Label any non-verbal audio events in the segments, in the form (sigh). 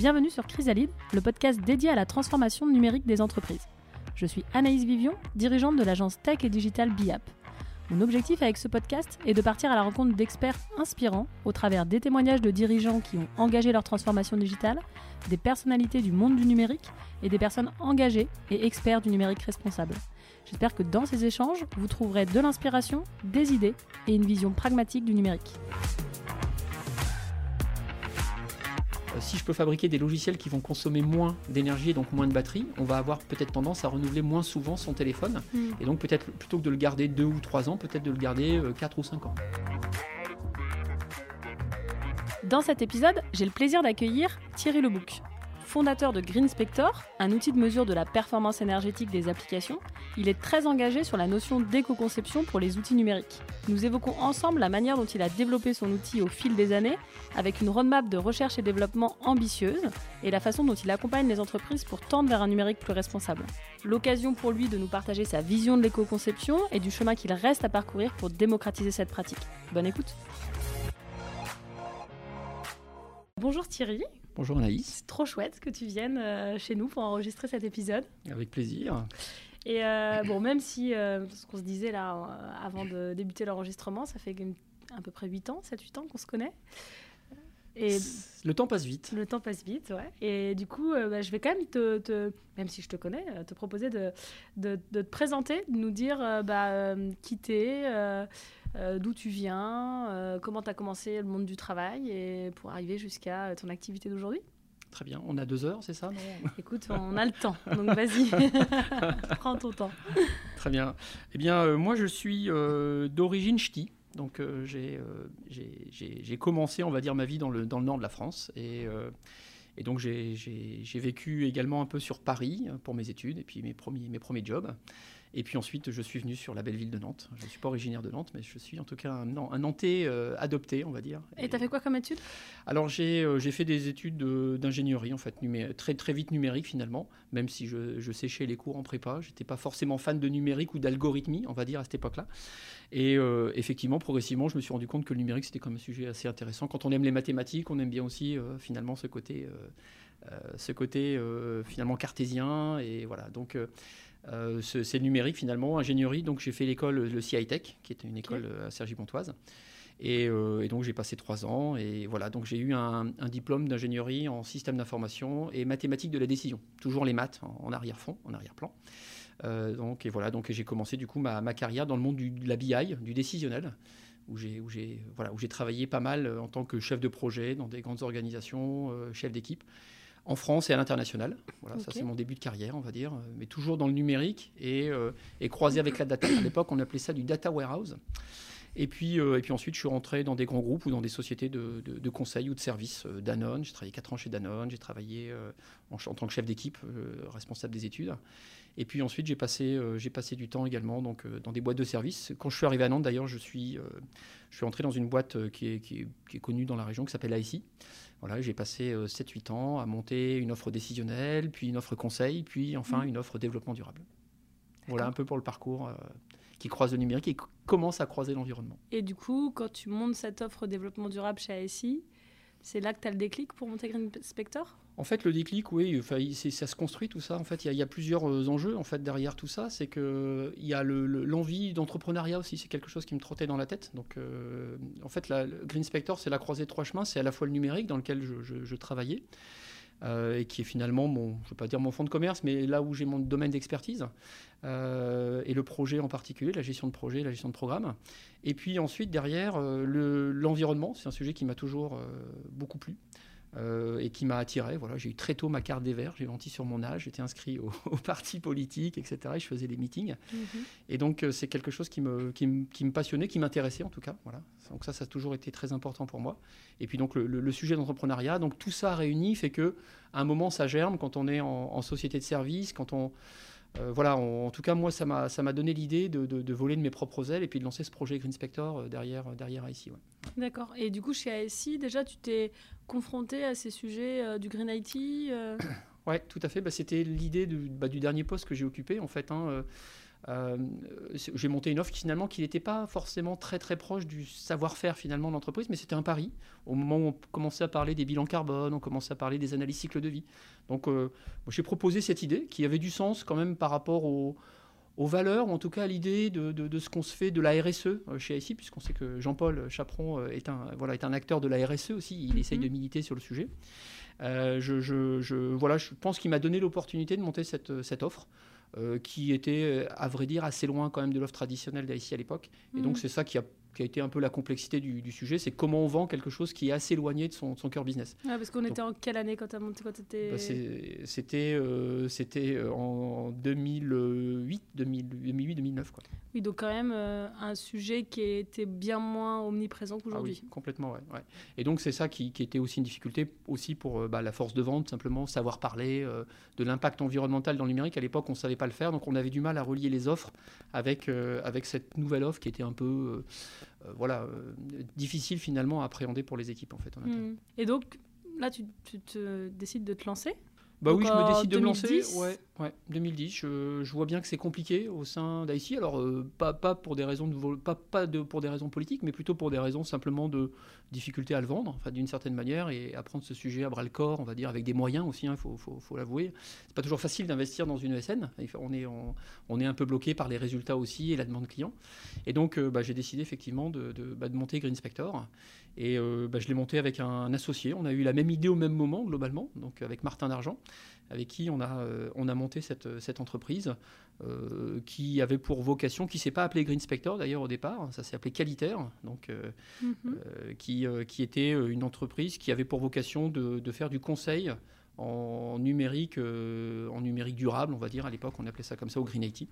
Bienvenue sur Chrysalide, le podcast dédié à la transformation numérique des entreprises. Je suis Anaïs Vivion, dirigeante de l'agence tech et digital BIAP. Mon objectif avec ce podcast est de partir à la rencontre d'experts inspirants au travers des témoignages de dirigeants qui ont engagé leur transformation digitale, des personnalités du monde du numérique et des personnes engagées et experts du numérique responsable. J'espère que dans ces échanges, vous trouverez de l'inspiration, des idées et une vision pragmatique du numérique. Si je peux fabriquer des logiciels qui vont consommer moins d'énergie et donc moins de batterie, on va avoir peut-être tendance à renouveler moins souvent son téléphone. Mm. Et donc peut-être plutôt que de le garder 2 ou 3 ans, peut-être de le garder 4 ou 5 ans. Dans cet épisode, j'ai le plaisir d'accueillir Thierry Lebouc. Fondateur de GreenSpector, un outil de mesure de la performance énergétique des applications, il est très engagé sur la notion d'éco-conception pour les outils numériques. Nous évoquons ensemble la manière dont il a développé son outil au fil des années, avec une roadmap de recherche et développement ambitieuse, et la façon dont il accompagne les entreprises pour tendre vers un numérique plus responsable. L'occasion pour lui de nous partager sa vision de l'éco-conception et du chemin qu'il reste à parcourir pour démocratiser cette pratique. Bonne écoute Bonjour Thierry. Bonjour Anaïs. C'est trop chouette que tu viennes euh, chez nous pour enregistrer cet épisode. Avec plaisir. Et euh, bon, même si euh, ce qu'on se disait là euh, avant de débuter l'enregistrement, ça fait à peu près 8 ans, 7-8 ans qu'on se connaît. Et Le temps passe vite. le temps passe vite, ouais. Et du coup, bah, je vais quand même te, te- même si je te connais, te proposer de, de, de te présenter, de nous dire bah, qui t'es, euh, d'où tu viens, euh, comment tu as commencé le monde du travail et pour arriver jusqu'à ton activité d'aujourd'hui. Très bien. On a deux heures, c'est ça non (laughs) Écoute, on a le temps, donc vas-y, (laughs) prends ton temps. Très bien. Eh bien, euh, moi, je suis d'origine ch'ti. Donc, j'ai commencé, on va dire, ma vie dans le, dans le nord de la France. Et, et donc, j'ai- vécu également un peu sur Paris pour mes études et puis mes premiers, mes premiers jobs. Et puis ensuite, je suis venu sur la belle ville de Nantes. Je ne suis pas originaire de Nantes, mais je suis en tout cas un, un Nantais euh, adopté, on va dire. Et t'as fait quoi comme étude? Alors j'ai euh, fait des études de- d'ingénierie en fait, très très vite numérique finalement, même si je, je séchais les cours en prépa, j'étais pas forcément fan de numérique ou d'algorithmie, on va dire à cette époque-là. Et euh, effectivement, progressivement, je me suis rendu compte que le numérique c'était quand même un sujet assez intéressant. Quand on aime les mathématiques, on aime bien aussi euh, finalement ce côté, euh, euh, ce côté euh, finalement cartésien et voilà. Donc euh, ce- c'est numérique finalement, ingénierie. Donc j'ai fait l'école le CI Tech, qui était une école euh, à Cergy-Pontoise. Et, euh, et donc j'ai passé trois ans et voilà donc j'ai eu un, un diplôme d'ingénierie en système d'information et mathématiques de la décision. Toujours les maths en, arrière-fond, en arrière-plan. Euh, donc et voilà donc j'ai commencé du coup ma, ma carrière dans le monde du, de la BI, du décisionnel, où j'ai voilà où travaillé pas mal en tant que chef de projet dans des grandes organisations, euh, chef d'équipe. En France et à l'international. Voilà, ça c'est mon début de carrière, on va dire, euh, mais toujours dans le numérique et, euh, et croisé avec la data. À l'époque, on appelait ça du data warehouse. Et puis, euh, et puis ensuite, je suis rentré dans des grands groupes ou dans des sociétés de, de, de conseil ou de services. Danone, j'ai travaillé 4 ans chez Danone, j'ai travaillé euh, en, tant que chef d'équipe, responsable des études. Et puis ensuite, j'ai passé, euh, j'ai passé du temps également donc, euh, dans des boîtes de services. Quand je suis arrivé à Nantes, d'ailleurs, je suis, euh, je suis entré dans une boîte euh, qui, est, qui, est, qui est connue dans la région, qui s'appelle AICI. Voilà, j'ai passé euh, 7-8 ans à monter une offre décisionnelle, puis une offre conseil, puis enfin Mhm. une offre développement durable. Voilà un peu pour le parcours qui croise le numérique et commence à croiser l'environnement. Et du coup, quand tu montes cette offre développement durable chez ASI, c'est là que tu as le déclic pour monter Green Spector En fait, le déclic, oui, enfin, ça se construit tout ça. En fait, il y a- plusieurs euh, enjeux en fait derrière tout ça. C'est que il y a le- le- l'envie d'entrepreneuriat aussi. C'est quelque chose qui me trottait dans la tête. Donc, euh, en fait, la, Green Spector, c'est la croisée de trois chemins. C'est à la fois le numérique dans lequel je travaillais. Euh, et qui est finalement mon, je ne pas dire mon fonds de commerce, mais là où j'ai mon domaine d'expertise, euh, et le projet en particulier, la gestion de projet, la gestion de programme. Et puis ensuite, derrière, euh, le- l'environnement, c'est un sujet qui m'a toujours beaucoup plu. Euh, et qui m'a attiré. Voilà, j'ai eu très tôt ma carte des Verts, j'ai menti sur mon âge, j'étais inscrit au, (laughs) au parti politique, etc. Et je faisais des meetings. Et donc euh, c'est quelque chose qui me, qui, me, qui me passionnait, qui m'intéressait en tout cas. Voilà. Donc ça, ça a toujours été très important pour moi. Et puis donc le, le- le sujet d'entrepreneuriat, donc tout ça réuni fait que à un moment ça germe quand on est en, en société de service, quand on euh, voilà, on- en tout cas moi ça m'a donné l'idée de, de- de voler de mes propres ailes et puis de lancer ce projet Green Spector euh, derrière derrière ici. Ouais. D'accord. Et du coup, chez ASI, déjà, tu t'es confronté à ces sujets euh, du Green IT euh, (coughs) Ouais, tout à fait. Bah, C'était l'idée du, bah, du dernier poste que j'ai occupé, en fait. hein, euh, j'ai monté une offre qui finalement qui n'était pas forcément très très proche du savoir-faire finalement de l'entreprise, mais c'était un pari. Au moment où on commençait à parler des bilans carbone, on commençait à parler des analyses cycle de vie. Donc j'ai proposé cette idée qui avait du sens quand même par rapport au aux valeurs, ou en tout cas à l'idée de, ce qu'on se fait de la RSE euh, chez ICI, puisqu'on sait que Jean-Paul Chaperon euh, est un, voilà, est un acteur de la RSE aussi, il essaye mhm. de militer sur le sujet. Euh, je, voilà, je pense qu'il m'a donné l'opportunité de monter cette, cette offre. Qui était, à vrai dire, assez loin quand même de l'offre traditionnelle d'ICI à l'époque. Et donc, mhm. c'est ça qui a qui a été un peu la complexité du, sujet, c'est comment on vend quelque chose qui est assez éloigné de son, son cœur business. parce qu'on était en quelle année quand tu as monté quand bah, C'était euh, c'était euh, en 2008, 2008 2009. Quoi. Oui, donc quand même euh, un sujet qui était bien moins omniprésent qu'aujourd'hui. Ah oui, complètement, ouais, ouais, Et donc c'est ça qui, qui, était aussi une difficulté aussi pour bah, la force de vente, simplement savoir parler de l'impact environnemental dans le numérique. À l'époque, on ne savait pas le faire, donc on avait du mal à relier les offres avec, avec cette nouvelle offre qui était un peu... Euh, voilà, euh, difficile finalement à appréhender pour les équipes en fait. Hmm. Et donc là, tu, te décides de te lancer bah oui, je me décide de me lancer. Ouais, ouais 2010. Je, je, vois bien que c'est compliqué au sein d'ICI. Alors euh, pas, pour des raisons de, pas, pas de, pour des raisons politiques, mais plutôt pour des raisons simplement de difficulté à le vendre, enfin d'une certaine manière, et à prendre ce sujet à bras le corps, on va dire, avec des moyens aussi. Il hein, faut, faut, faut l'avouer. C'est pas toujours facile d'investir dans une ESN. On est, on, est un peu bloqué par les résultats aussi et la demande client. Et donc, euh, bah, j'ai décidé effectivement de, de, bah, monter Green Spector. Et euh, bah, je l'ai monté avec un, associé. On a eu la même idée au même moment, globalement, donc avec Martin D'Argent, avec qui on a, euh, on a monté cette, cette entreprise euh, qui avait pour vocation, qui ne s'est pas appelé Green Spector d'ailleurs au départ, ça s'est appelé Qualitaire, donc, mm-hmm. qui, qui était une entreprise qui avait pour vocation de, de faire du conseil en numérique, en numérique durable, on va dire. À l'époque, on appelait ça comme ça au Green IT.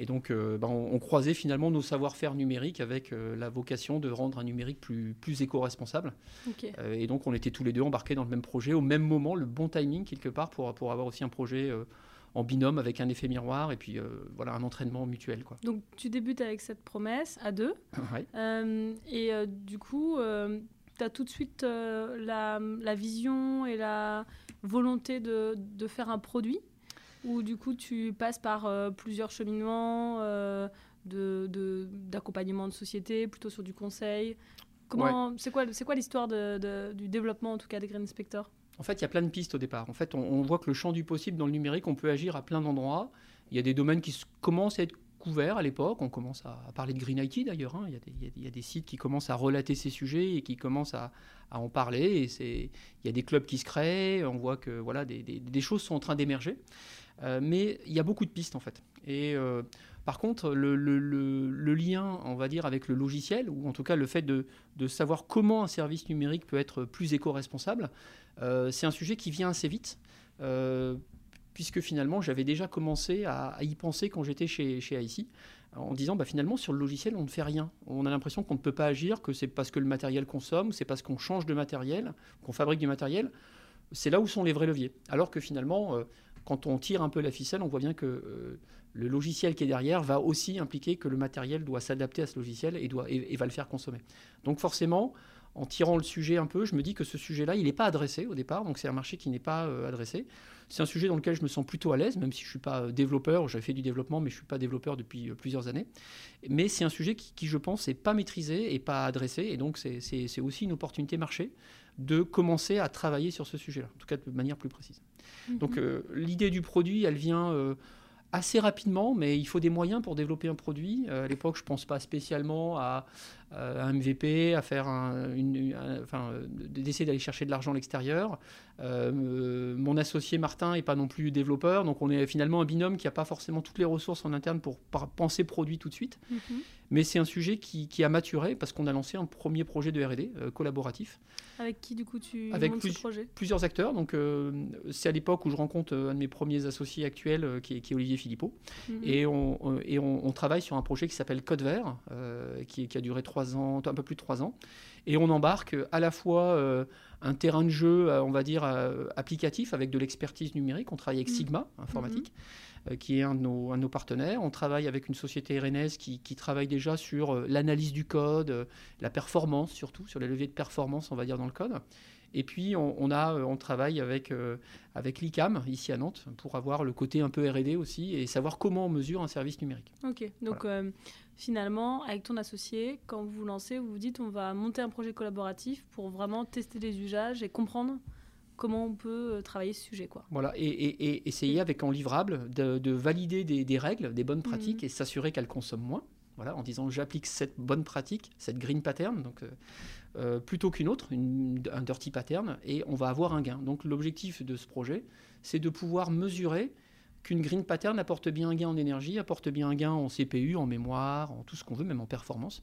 Et donc, euh, ben, on, croisait finalement nos savoir-faire numériques avec euh, la vocation de rendre un numérique plus, plus éco-responsable. Euh, et donc, on était tous les deux embarqués dans le même projet, au même moment, le bon timing quelque part pour, pour avoir aussi un projet en binôme avec un effet miroir et puis voilà un entraînement mutuel. Quoi. Donc, tu débutes avec cette promesse à deux. (laughs) et du coup, tu as tout de suite la, la, vision et la volonté de, de faire un produit ou du coup tu passes par euh, plusieurs cheminements euh, d'accompagnement de, de, société, plutôt sur du conseil Comment, C'est quoi, quoi l'histoire de, du développement en tout cas des Green Inspector En fait, il y a plein de pistes au départ. En fait, on, voit que le champ du possible dans le numérique, on peut agir à plein d'endroits. Il y a des domaines qui commencent à être couverts à l'époque. On commence à, parler de Green IT d'ailleurs. Hein. Il, il, y a des sites qui commencent à relater ces sujets et qui commencent à, à en parler. Et il y a des clubs qui se créent. On voit que voilà, des, des, des choses sont en train d'émerger. Euh, mais il y a beaucoup de pistes en fait. Et euh, par contre, le, lien, on va dire, avec le logiciel, ou en tout cas le fait de, savoir comment un service numérique peut être plus éco-responsable, euh, c'est un sujet qui vient assez vite. puisque finalement j'avais déjà commencé à, y penser quand j'étais chez, chez IC, en disant bah, finalement sur le logiciel on ne fait rien. On a l'impression qu'on ne peut pas agir, que c'est parce que le matériel consomme, c'est parce qu'on change de matériel, qu'on fabrique du matériel. C'est là où sont les vrais leviers. Alors que finalement, quand on tire un peu la ficelle, on voit bien que euh, le logiciel qui est derrière va aussi impliquer que le matériel doit s'adapter à ce logiciel et, va le faire consommer. Donc forcément, en tirant le sujet un peu, je me dis que ce sujet-là, il n'est pas adressé au départ, donc c'est un marché qui n'est pas euh, adressé. C'est un sujet dans lequel je me sens plutôt à l'aise, même si je ne suis pas euh, développeur, j'avais fait du développement, mais je ne suis pas développeur depuis plusieurs années. Mais c'est un sujet qui, qui je pense, n'est pas maîtrisé et pas adressé, et donc c'est aussi une opportunité marché de commencer à travailler sur ce sujet-là, en tout cas de manière plus précise. Donc mhm. euh, l'idée du produit, elle vient euh, assez rapidement, mais il faut des moyens pour développer un produit. Euh, à l'époque, je ne pense pas spécialement à, un MVP, à faire un, une, enfin, d'essayer d'aller chercher de l'argent à l'extérieur. mon associé Martin n'est pas non plus développeur, donc on est finalement un binôme qui n'a pas forcément toutes les ressources en interne pour penser produit tout de suite. Mhm. Mais c'est un sujet qui, a maturé parce qu'on a lancé un premier projet de R&D euh, collaboratif. Avec qui du coup tu Avec montes ce projet? Plusieurs acteurs. Donc euh, c'est à l'époque où je rencontre euh, un de mes premiers associés actuels qui est, Olivier Philippot. Mhm. Et, on, et on, travaille sur un projet qui s'appelle Code Vert, qui, qui, a duré trois ans, un peu plus de trois ans. Et on embarque à la fois un terrain de jeu, on va dire, applicatif avec de l'expertise numérique. On travaille avec mhm. Sigma informatique. Euh, qui est un de, nos, nos, partenaires. On travaille avec une société rennaise qui, qui travaille déjà sur euh, l'analyse du code, euh, la performance surtout, sur les leviers de performance, on va dire, dans le code. Et puis, on, a, on travaille avec, avec l'ICAM, ici à Nantes, pour avoir le côté un peu RD aussi et savoir comment on mesure un service numérique. Ok, donc finalement, avec ton associé, quand vous vous lancez, vous vous dites on va monter un projet collaboratif pour vraiment tester les usages et comprendre comment on peut euh, travailler ce sujet. Quoi. Voilà, et, essayer avec en livrable de, valider des, règles, des bonnes pratiques mhm. et s'assurer qu'elles consomment moins. Voilà, en disant j'applique cette bonne pratique, cette green pattern, donc euh, euh, plutôt qu'une autre, un dirty pattern, et on va avoir un gain. Donc l'objectif de ce projet, c'est de pouvoir mesurer qu'une green pattern apporte bien un gain en énergie, apporte bien un gain en CPU, en mémoire, en tout ce qu'on veut, même en performance,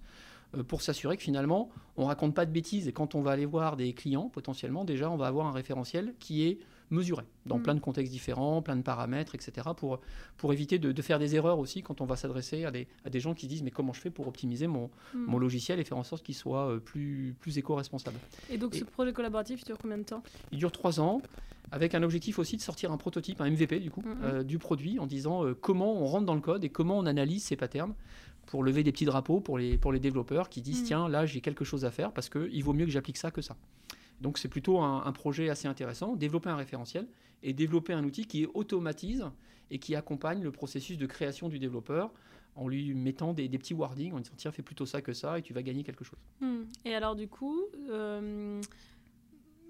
euh, pour s'assurer que finalement, on raconte pas de bêtises. Et quand on va aller voir des clients, potentiellement, déjà, on va avoir un référentiel qui est mesuré dans mm. plein de contextes différents, plein de paramètres, etc., pour, pour éviter de, faire des erreurs aussi quand on va s'adresser à des, à des gens qui disent mais comment je fais pour optimiser mon, mm. mon logiciel et faire en sorte qu'il soit euh, plus, plus éco-responsable. Et donc ce projet collaboratif dure combien de temps? Il dure trois ans avec un objectif aussi de sortir un prototype, un MVP du coup, mm, euh, du produit en disant comment on rentre dans le code et comment on analyse ces patterns pour lever des petits drapeaux pour les, pour les développeurs qui disent tiens, là j'ai quelque chose à faire parce qu'il vaut mieux que j'applique ça que ça. Donc c'est plutôt un, projet assez intéressant, développer un référentiel et développer un outil qui automatise et qui accompagne le processus de création du développeur en lui mettant des, petits wordings, en disant tiens, fais plutôt ça que ça et tu vas gagner quelque chose. Mm. Et alors du coup, euh,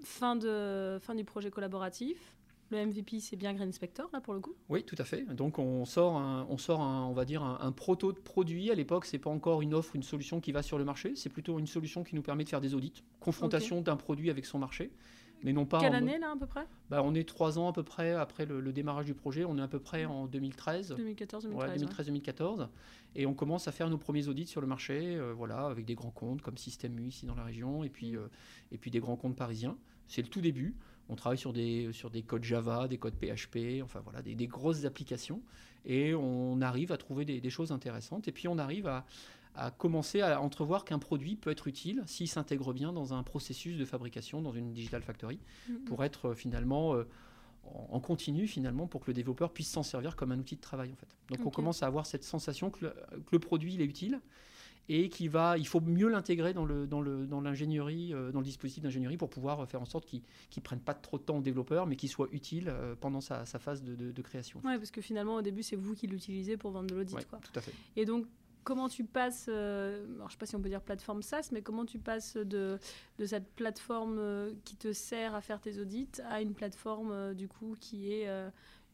fin, de, fin du projet collaboratif, le MVP, c'est bien Green Inspector, là, pour le coup Oui, tout à fait. Donc, on sort, un, on, sort on va dire, un, proto de produit. À l'époque, ce n'est pas encore une offre, une solution qui va sur le marché. C'est plutôt une solution qui nous permet de faire des audits. Confrontation d'un produit avec son marché. Mais non pas Quelle année, là, à peu près? Bah, On est trois ans à peu près après le, démarrage du projet. On est à peu près en 2013. 2014-2013. 2013-2014. Et on commence à faire nos premiers audits sur le marché, euh, voilà, avec des grands comptes comme Système U ici dans la région, et puis, mm. euh, et puis des grands comptes parisiens. C'est le tout début. On travaille sur des, sur des codes Java, des codes PHP, enfin voilà, des, grosses applications. Et on arrive à trouver des, choses intéressantes. Et puis on arrive à, commencer à entrevoir qu'un produit peut être utile s'il s'intègre bien dans un processus de fabrication, dans une digital factory, mm-hmm. pour être euh, finalement euh, en continu finalement pour que le développeur puisse s'en servir comme un outil de travail en fait. Donc on commence à avoir cette sensation que le, produit il est utile et qui va, il faut mieux l'intégrer dans le dans le dans l'ingénierie, euh, dans le dispositif d'ingénierie pour pouvoir faire en sorte qu'il ne prenne pas trop de temps au développeur, mais qu'il soit utile euh, pendant sa, sa phase de, de, création. Oui, parce que finalement au début c'est vous qui l'utilisez pour vendre de l'audit, quoi. Tout à fait. Et donc comment tu passes, euh, alors je ne sais pas si on peut dire plateforme SaaS, mais comment tu passes de, de cette plateforme qui te sert à faire tes audits à une plateforme du coup qui est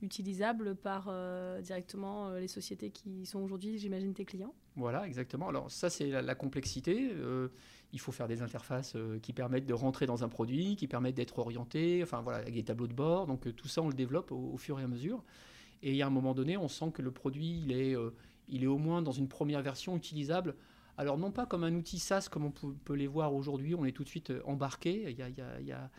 utilisable par euh, directement euh, les sociétés qui sont aujourd'hui, j'imagine, tes clients? Voilà, exactement. Alors ça, c'est la, complexité. Euh, il faut faire des interfaces qui permettent de rentrer dans un produit, qui permettent d'être orienté, enfin voilà, avec des tableaux de bord. Donc tout ça, on le développe au, fur et à mesure. Et a un moment donné, on sent que le produit, il est, il est au moins dans une première version utilisable. Alors non pas comme un outil SaaS comme on peut, les voir aujourd'hui, on est tout de suite embarqué, il y a, il y a,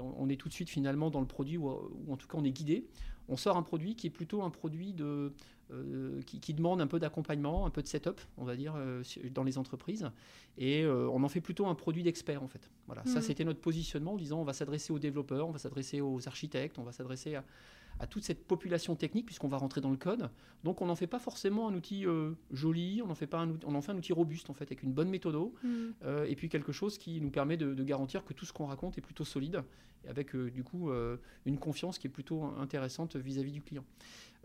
on est tout de suite finalement dans le produit, ou en tout cas on est guidé on sort un produit qui est plutôt un produit de, euh, qui, demande un peu d'accompagnement, un peu de setup, on va dire, euh, dans les entreprises. Et euh, on en fait plutôt un produit d'expert, en fait. Voilà, ça, mmh. c'était notre positionnement en disant on va s'adresser aux développeurs, on va s'adresser aux architectes, on va s'adresser à, à toute cette population technique, puisqu'on va rentrer dans le code. Donc on n'en fait pas forcément un outil euh, joli, on en, fait pas un outil, on en fait un outil robuste, en fait, avec une bonne méthode, mm. euh, et puis quelque chose qui nous permet de, garantir que tout ce qu'on raconte est plutôt solide, avec euh, du coup une confiance qui est plutôt intéressante vis-à-vis du client.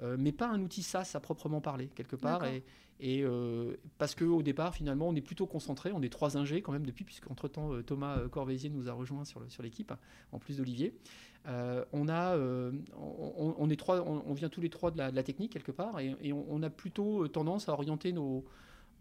Mais pas un outil SaaS à proprement parler, quelque part, et, et euh, parce qu'au départ, finalement, on est plutôt concentré. On est trois ingés quand même depuis, puisqu'entre-temps, euh, Thomas euh, Corvézier nous a rejoint sur, sur l'équipe, en plus d'Olivier. on, a, on, est trois, on, vient tous les trois de la, technique, quelque part, et, on, a plutôt tendance à orienter nos,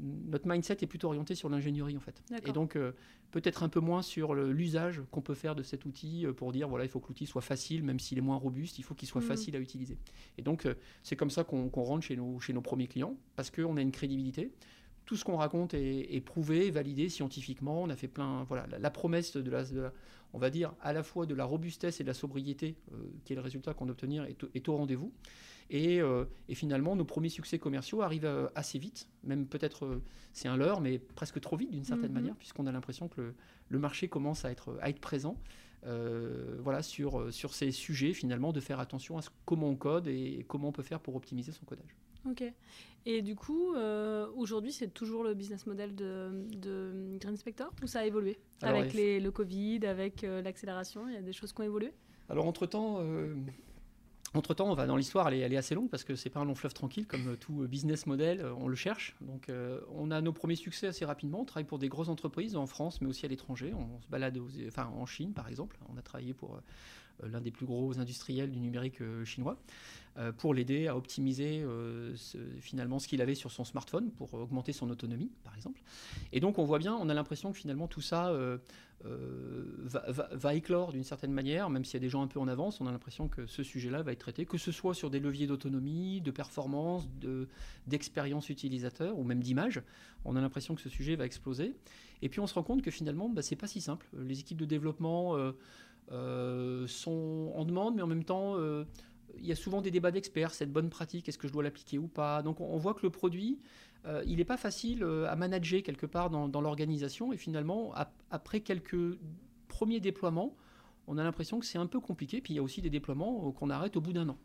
notre mindset est plutôt orienté sur l'ingénierie en fait. Et donc euh, peut-être un peu moins sur l'usage qu'on peut faire de cet outil euh, pour dire voilà il faut que l'outil soit facile, même s'il est moins robuste, il faut qu'il soit mm. facile à utiliser. Et donc euh, c'est comme ça qu'on rentre chez nos, chez nos premiers clients parce qu'on a une crédibilité. Tout ce qu'on raconte est, prouvé, validé scientifiquement. On a fait plein. Voilà, la, promesse de la, on va dire, à la fois de la robustesse et de la sobriété, qui est le résultat qu'on obtenir, est, est au rendez-vous. Euh, et, finalement, nos premiers succès commerciaux arrivent euh, assez vite, même peut-être euh, c'est un leurre, mais presque trop vite d'une certaine mhm. manière, puisqu'on a l'impression que le, marché commence à être, à être présent. voilà, sur, sur ces sujets, finalement, de faire attention à comment on code et comment on peut faire pour optimiser son codage. Ok. Et du coup, euh, aujourd'hui, c'est toujours le business model de, de Green Spector ou ça a évolué Avec les, le Covid, avec euh, l'accélération, il y a des choses qui ont évolué? Alors, entre-temps, entre-temps, on va dans l'histoire, elle, est assez longue parce que c'est pas un long fleuve tranquille comme tout business model, on le cherche. Donc, on a nos premiers succès assez rapidement. On travaille pour des grosses entreprises en France, mais aussi à l'étranger. On se balade en Chine, par exemple. On a travaillé pour l'un des plus gros industriels du numérique chinois. Euh, pour l'aider à optimiser euh, finalement ce qu'il avait sur son smartphone pour augmenter son autonomie, par exemple. Et donc on voit bien, on a l'impression que finalement tout ça euh, va, éclore d'une certaine manière, même s'il y a des gens un peu en avance, on a l'impression que ce sujet-là va être traité, que ce soit sur des leviers d'autonomie, de performance, d'expérience utilisateur ou même d'image. On a l'impression que ce sujet va exploser. Et puis on se rend compte que finalement, bah, c'est pas si simple. Les équipes de développement sont en demande, mais en même temps il y a souvent des débats d'experts, cette bonne pratique, est-ce que je dois l'appliquer ou pas? Donc on, voit que le produit, euh, il n'est pas facile euh, à manager quelque part dans, l'organisation, et finalement, après quelques premiers déploiements, on a l'impression que c'est un peu compliqué, puis il y a aussi des déploiements euh, qu'on arrête au bout d'un an.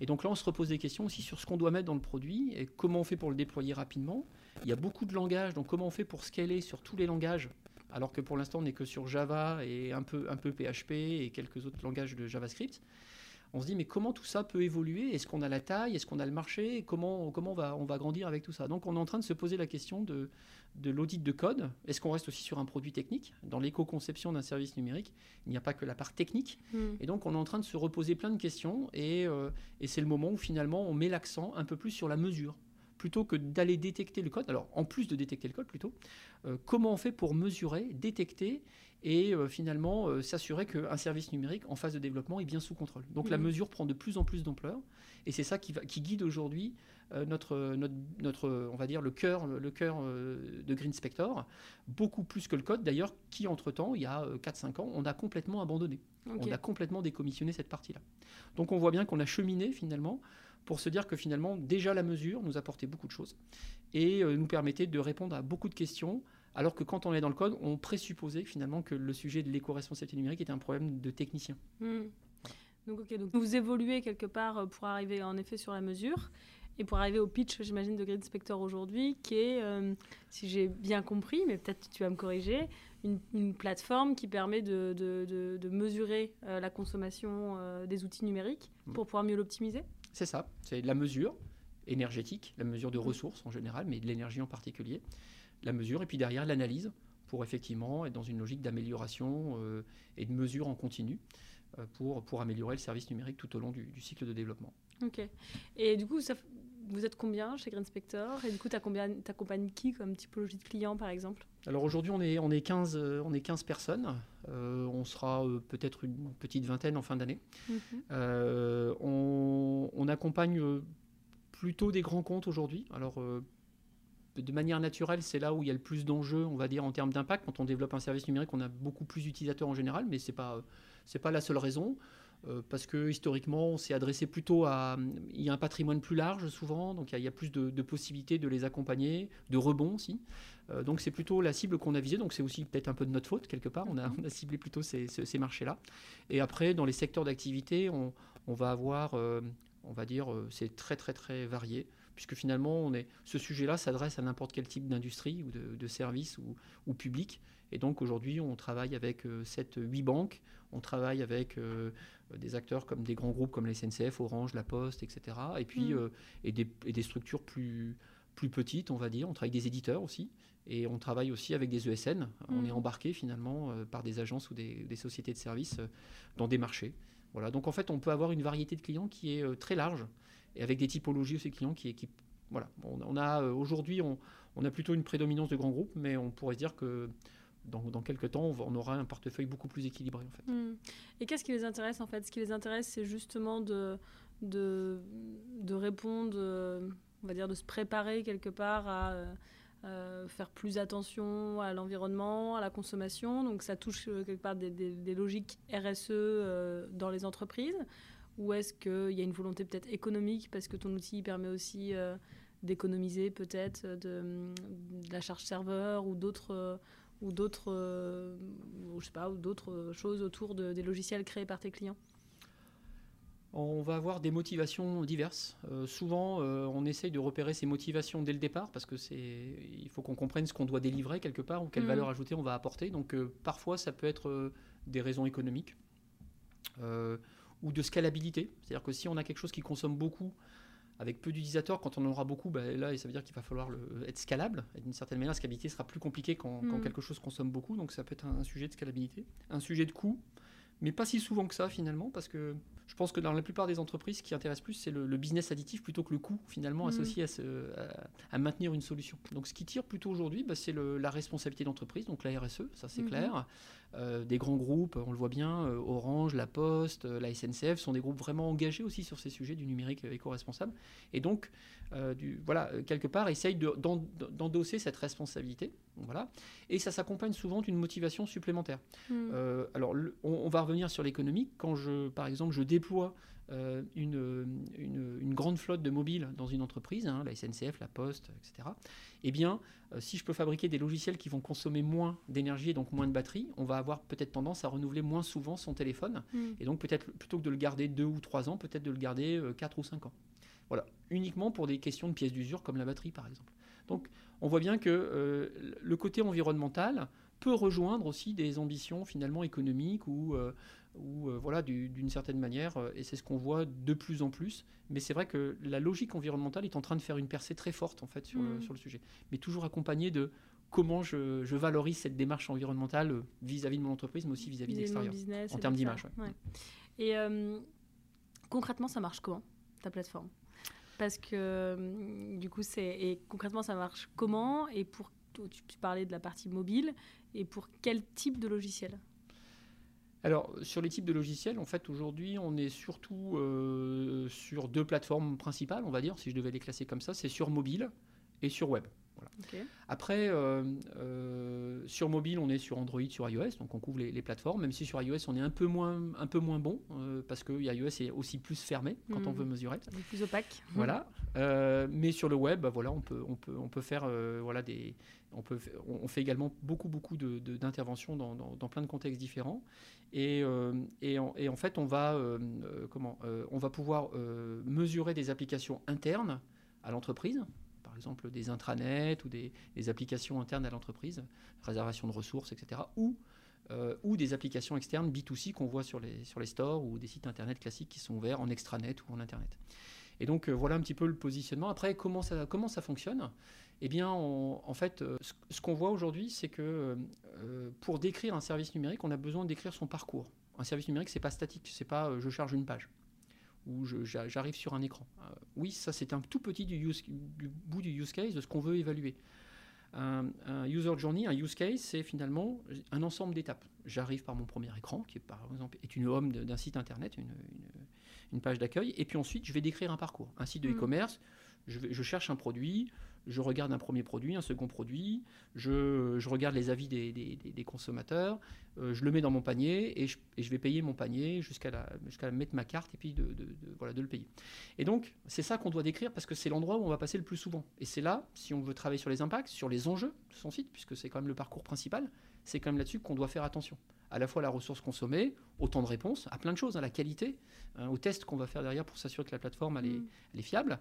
Et donc là, on se repose des questions aussi sur ce qu'on doit mettre dans le produit et comment on fait pour le déployer rapidement. Il y a beaucoup de langages, donc comment on fait pour scaler sur tous les langages alors que pour l'instant on n'est que sur Java et un peu, un peu PHP et quelques autres langages de JavaScript on se dit mais comment tout ça peut évoluer? Est-ce qu'on a la taille? Est-ce qu'on a le marché? Comment, comment on, va, on va grandir avec tout ça? Donc on est en train de se poser la question de, de l'audit de code. Est-ce qu'on reste aussi sur un produit technique? Dans l'éco-conception d'un service numérique, il n'y a pas que la part technique. Hmm. Et donc on est en train de se reposer plein de questions et, euh, et c'est le moment où finalement on met l'accent un peu plus sur la mesure plutôt que d'aller détecter le code, alors en plus de détecter le code plutôt, euh, comment on fait pour mesurer, détecter et euh, finalement euh, s'assurer qu'un service numérique en phase de développement est bien sous contrôle. Donc la mesure prend de plus en plus d'ampleur et c'est ça qui, va, qui guide aujourd'hui notre, notre, notre, on va dire, le cœur, le cœur de Green Spector, beaucoup plus que le code d'ailleurs, qui entre-temps, il y a 4-5 ans, on a complètement abandonné. On a complètement décommissionné cette partie-là. Donc on voit bien qu'on a cheminé finalement pour se dire que finalement, déjà la mesure nous apportait beaucoup de choses et euh, nous permettait de répondre à beaucoup de questions, alors que quand on est dans le code, on présupposait finalement que le sujet de l'éco-responsabilité numérique était un problème de technicien. Hmm. Donc, donc vous évoluez quelque part euh, pour arriver en effet sur la mesure et pour arriver au pitch, j'imagine, de Grid Spector aujourd'hui, qui est, euh, si j'ai bien compris, mais peut-être tu vas me corriger, une, plateforme qui permet de, de, mesurer la consommation des outils numériques hmm. pour pouvoir mieux l'optimiser c'est ça, c'est la mesure énergétique, la mesure de ressources en général, mais de l'énergie en particulier, la mesure, et puis derrière l'analyse pour effectivement être dans une logique d'amélioration euh, et de mesure en continu euh, pour, pour améliorer le service numérique tout au long du, cycle de développement. Ok. Et du coup, ça, vous êtes combien chez Green Spector Et du coup, tu accompagnes qui comme typologie de client, par exemple? Alors aujourd'hui, on est, on, est 15, euh, on est 15 personnes. Euh, on sera euh, peut-être une petite vingtaine en fin d'année. Mhm. on, on, accompagne plutôt des grands comptes aujourd'hui. Alors, de manière naturelle, c'est là où il y a le plus d'enjeux, on va dire, en termes d'impact. Quand on développe un service numérique, on a beaucoup plus d'utilisateurs en général, mais ce n'est pas, pas la seule raison. Euh, parce que historiquement, on s'est adressé plutôt à. Il y a un patrimoine plus large souvent, donc il y a, plus de, possibilités de les accompagner, de rebonds aussi. Euh, donc c'est plutôt la cible qu'on a visée, donc c'est aussi peut-être un peu de notre faute quelque part, on a, on ciblé plutôt ces, marchés-là. Et après, dans les secteurs d'activité, on, va avoir, euh, on va dire, c'est très très très varié puisque finalement, on est, ce sujet-là s'adresse à n'importe quel type d'industrie ou de, service ou, ou, public. Et donc aujourd'hui, on travaille avec 7-8 banques, on travaille avec euh, des acteurs comme des grands groupes comme la SNCF, Orange, La Poste, etc. Et puis mm. euh, et, des, et, des, structures plus, plus petites, on va dire. On travaille avec des éditeurs aussi. Et on travaille aussi avec des ESN. On est mm. embarqué finalement euh, par des agences ou des, des sociétés de services dans des marchés. Voilà. Donc en fait, on peut avoir une variété de clients qui est très large et avec des typologies aussi clients qui qui, voilà. On, a aujourd'hui, on, a plutôt une prédominance de grands groupes, mais on pourrait dire que dans, quelques temps, on aura un portefeuille beaucoup plus équilibré. En fait. Hmm. Et qu'est-ce qui les intéresse en fait? Ce qui les intéresse, c'est justement de, de, de, répondre, on va dire, de se préparer quelque part à euh, faire plus attention à l'environnement, à la consommation. Donc ça touche euh, quelque part des, logiques RSE euh, dans les entreprises. Ou est-ce qu'il y a une volonté peut-être économique parce que ton outil permet aussi d'économiser peut-être de, de, la charge serveur ou d'autres ou d'autres euh, je sais pas ou d'autres choses autour de, des logiciels créés par tes clients? On va avoir des motivations diverses. Euh, souvent, euh, on essaye de repérer ces motivations dès le départ parce que c'est, il faut qu'on comprenne ce qu'on doit délivrer quelque part ou quelle Mhm. valeur ajoutée on va apporter. Donc, euh, parfois, ça peut être euh, des raisons économiques euh, ou de scalabilité. C'est-à-dire que si on a quelque chose qui consomme beaucoup avec peu d'utilisateurs, quand on en aura beaucoup, bah, là, ça veut dire qu'il va falloir le- être scalable. Et d'une certaine manière, la scalabilité sera plus compliquée quand, quand Mhm. quelque chose consomme beaucoup. Donc, ça peut être un, un sujet de scalabilité, un sujet de coût, mais pas si souvent que ça finalement, parce que je pense que dans la plupart des entreprises, ce qui intéresse plus, c'est le, le business additif plutôt que le coût finalement Mhm. associé à, ce- à- à maintenir une solution. Donc, ce qui tire plutôt aujourd'hui, bah, c'est la responsabilité d'entreprise, donc la RSE, ça c'est Mhm. clair. Euh, des grands groupes, on le voit bien, euh, Orange, La Poste, euh, la SNCF sont des groupes vraiment engagés aussi sur ces sujets du numérique éco-responsable. Et donc, euh, du, voilà, euh, quelque part, de- d'en- d'endosser cette responsabilité. Voilà. Et ça s'accompagne souvent d'une motivation supplémentaire. Mm. Euh, alors, le- on, on va revenir sur l'économique. Quand je, par exemple, je déploie euh, une, une- une grande flotte de mobiles dans une entreprise, hein, la SNCF, la Poste, etc. Eh bien, euh, si je peux fabriquer des logiciels qui vont consommer moins d'énergie et donc moins de batterie, on va avoir peut-être tendance à renouveler moins souvent son téléphone. Mm. Et donc, peut-être plutôt que de le garder deux ou trois ans, peut-être de le garder euh, quatre ou cinq ans. Voilà, uniquement pour des questions de pièces d'usure comme la batterie, par exemple. Donc, on voit bien que euh, le côté environnemental peut rejoindre aussi des ambitions finalement économiques ou, euh, ou euh, voilà du- d'une certaine manière, et c'est ce qu'on voit de plus en plus. Mais c'est vrai que la logique environnementale est en train de faire une percée très forte en fait sur, le, sur le sujet, mais toujours accompagnée de comment je, je valorise cette démarche environnementale vis-à-vis de mon entreprise, mais aussi vis-à-vis de l'extérieur. business en termes d'image, ouais. Ouais. Et euh, concrètement, ça marche comment, ta plateforme? Parce que euh, du coup, c'est. Et concrètement, ça marche comment Et pour. Tu, tu parlais de la partie mobile. Et pour quel type de logiciel? Alors, sur les types de logiciels, en fait, aujourd'hui, on est surtout euh, sur deux plateformes principales, on va dire, si je devais les classer comme ça, c'est sur mobile et sur web. Après, euh, euh, sur mobile, on est sur Android, sur iOS, donc on couvre les, les plateformes, même si sur iOS, on est un peu moins, un peu moins bon, euh, parce que iOS est aussi plus fermé quand on Mhm. veut mesurer. Plus opaque. (laughs) Voilà. Mais sur le web, bah voilà, on peut, on peut, on peut faire, voilà, des, on peut, on fait également beaucoup, beaucoup de, de- d'interventions dans, dans- dans plein de contextes différents. Et, et, en, et en fait, on va, comment, on va pouvoir mesurer des applications internes à l'entreprise. Par exemple, des intranets ou des, applications internes à l'entreprise, réservation de ressources, etc. Ou euh, ou des applications externes B2C qu'on voit sur les, sur les stores ou des sites internet classiques qui sont ouverts en extranet ou en internet. Et donc euh, voilà un petit peu le positionnement. Après, comment ça, comment ça fonctionne? Eh bien, en fait, euh, ce, qu'on voit aujourd'hui, c'est que pour décrire un service numérique, on a besoin décrire son parcours. Un service numérique, c'est pas statique, c'est pas je charge une page j'a- j'arrive sur un écran. Euh, oui, ça c'est un tout petit du, use- du bout du use case de ce qu'on veut évaluer. Un, un user journey, un use case, c'est finalement un ensemble d'étapes. J'arrive par mon premier écran, qui est par exemple est une home d'un site internet, une, une- une page d'accueil, et puis ensuite je vais décrire un parcours. Un site de Mhm. e-commerce, je cherche un produit, je regarde un premier produit, un second produit, je, regarde les avis des, consommateurs, euh, je le mets dans mon panier et je, vais payer mon panier jusqu'à mettre ma carte et puis voilà, de le payer. Et donc, c'est ça qu'on doit décrire parce que c'est l'endroit où on va passer le plus souvent. Et c'est là, si on veut travailler sur les impacts, sur les enjeux de son site, puisque c'est quand même le parcours principal, c'est quand même là-dessus qu'on doit faire attention. À la fois à la ressource consommée, au temps de réponse, à plein de choses, à la qualité, hein, au test qu'on va faire derrière pour s'assurer que la plateforme elle est, Mm. elle est fiable,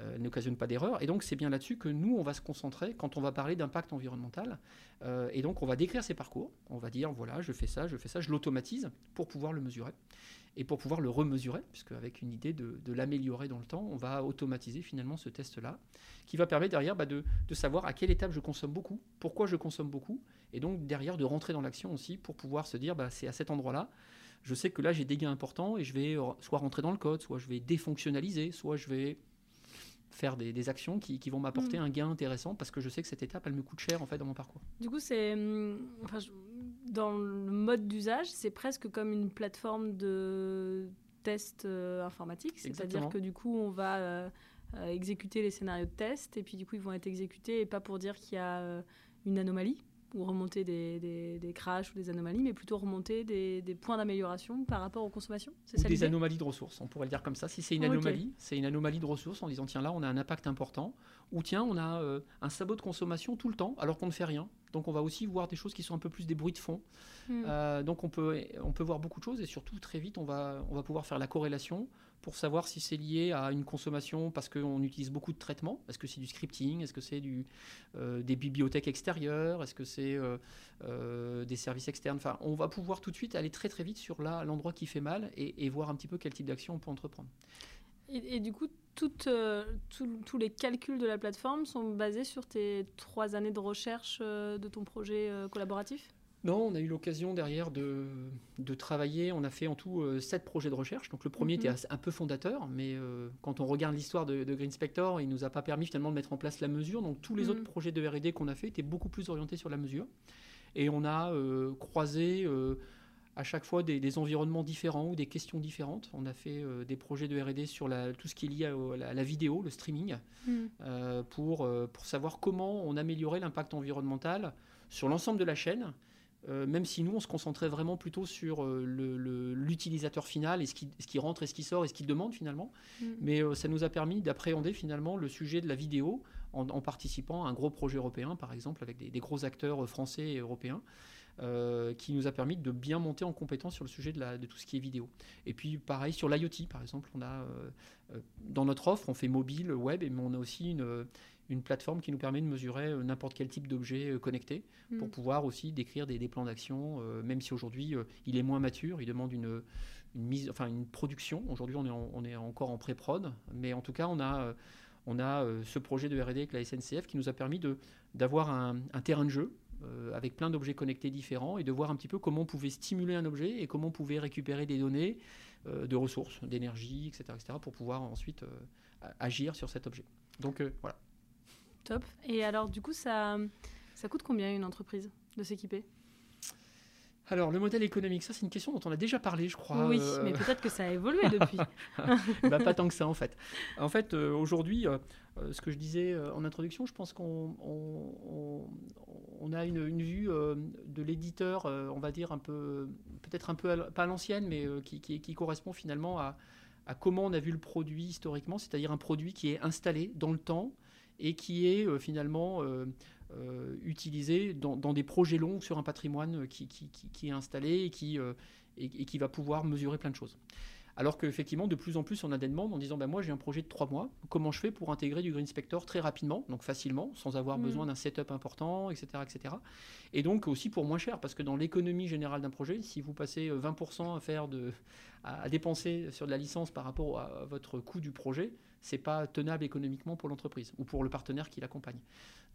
euh, n'occasionne pas d'erreur. Et donc, c'est bien là-dessus que nous, on va se concentrer quand on va parler d'impact environnemental. Euh, et donc, on va décrire ces parcours. On va dire, voilà, je fais ça, je fais ça, je l'automatise pour pouvoir le mesurer et pour pouvoir le remesurer, puisque avec une idée de, de l'améliorer dans le temps, on va automatiser finalement ce test-là, qui va permettre derrière bah, de, de savoir à quelle étape je consomme beaucoup, pourquoi je consomme beaucoup, et donc derrière de rentrer dans l'action aussi pour pouvoir se dire, bah, c'est à cet endroit-là, je sais que là j'ai des gains importants et je vais soit rentrer dans le code, soit je vais défonctionnaliser, soit je vais faire des, des actions qui, qui vont m'apporter Mm. un gain intéressant parce que je sais que cette étape elle me coûte cher en fait dans mon parcours. Du coup, c'est. hum, Enfin, je- dans le mode d'usage, c'est presque comme une plateforme de test euh, informatique. C'est-à-dire que du coup, on va euh, euh, exécuter les scénarios de test et puis du coup, ils vont être exécutés et pas pour dire qu'il y a euh, une anomalie ou remonter des, des, des crashs ou des anomalies, mais plutôt remonter des, des points d'amélioration par rapport aux consommations. C'est Ou ça des anomalies de ressources, on pourrait le dire comme ça. Si c'est une anomalie, c'est une anomalie de ressources en disant tiens là on a un impact important, ou tiens on a euh, un sabot de consommation tout le temps alors qu'on ne fait rien. Donc on va aussi voir des choses qui sont un peu plus des bruits de fond. Hmm. Euh, donc on peut, on peut voir beaucoup de choses et surtout très vite on va, on va pouvoir faire la corrélation pour savoir si c'est lié à une consommation parce qu'on utilise beaucoup de traitements. Est-ce que c'est du scripting? Est-ce que c'est du, euh, des bibliothèques extérieures? Est-ce que c'est euh, des services externes? Enfin, on va pouvoir tout de suite aller très très vite sur l'endroit qui fait mal et, et voir un petit peu quel type d'action on peut entreprendre. Et, et du coup, toutes, euh, tous- tous les calculs de la plateforme sont basés sur tes trois années de recherche euh, de ton projet euh, collaboratif? Non, on a eu l'occasion derrière de, de travailler. On a fait en tout sept projets de recherche. Donc le premier Mhm. était un peu fondateur, mais quand on regarde l'histoire de, de Green Spector, il nous a pas permis finalement de mettre en place la mesure. Donc tous les Mhm. autres projets de R&D qu'on a fait étaient beaucoup plus orientés sur la mesure. Et on a croisé à chaque fois des, des environnements différents ou des questions différentes. On a fait euh, des projets de R&D sur la- tout ce qui est lié à, à la, vidéo, le streaming, euh, pour, euh, pour savoir comment on améliorait l'impact environnemental sur l'ensemble de la chaîne. euh, même si nous, on se concentrait vraiment plutôt sur euh, l'utilisateur final et ce qui, ce qui rentre et ce qui sort et ce qu'il demande finalement. Mm. Mais euh, ça nous a permis d'appréhender finalement le sujet de la vidéo en, en participant à un gros projet européen, par exemple, avec des, des gros acteurs français et européens, euh, qui nous a permis de bien monter en compétence sur le sujet de, la- de tout ce qui est vidéo. Et puis pareil sur l'IoT, par exemple, on a euh, euh, dans notre offre, on fait mobile, web, mais on a aussi une, une plateforme qui nous permet de mesurer n'importe quel type d'objet connecté pour Mm. pouvoir aussi décrire des, des plans d'action, euh, même si aujourd'hui il est moins mature, il demande une, une mise, enfin une production. Aujourd'hui on est, en- on est encore en pré-prod, mais en tout cas on a, on a euh, ce projet de R&D avec la SNCF qui nous a permis d'avoir un, un terrain de jeu euh, avec plein d'objets connectés différents et de voir un petit peu comment on pouvait stimuler un objet et comment on pouvait récupérer des données euh, de ressources, d'énergie, etc., etc., pour pouvoir ensuite euh, agir sur cet objet. Donc voilà. Top. Et alors, du coup, ça coûte combien une entreprise de s'équiper? Alors, le modèle économique, ça, c'est une question dont on a déjà parlé, je crois. Oui, euh, mais peut-être que ça a évolué depuis. (laughs) bah, pas tant que ça, en fait. En fait, euh, aujourd'hui, euh, ce que je disais en introduction, je pense qu'on on, on- on a une, une vue de l'éditeur, on va dire, un peu, peut-être un peu, à pas à l'ancienne, mais qui, qui- qui correspond finalement à, à comment on a vu le produit historiquement, c'est-à-dire un produit qui est installé dans le temps et qui est finalement euh, euh, utilisé dans, dans des projets longs sur un patrimoine qui, qui- qui- qui est installé et qui, euh, et, et qui va pouvoir mesurer plein de choses. Alors qu'effectivement, de plus en plus, on a des demandes en disant ben, Moi, j'ai un projet de trois mois. Comment je fais pour intégrer du Green Spector très rapidement, donc facilement, sans avoir Mm. besoin d'un setup important, etc., etc. Et donc aussi pour moins cher, parce que dans l'économie générale d'un projet, si vous passez euh, 20% à, faire de, à, à dépenser sur de la licence par rapport à, à votre coût du projet, c'est pas tenable économiquement pour l'entreprise ou pour le partenaire qui l'accompagne.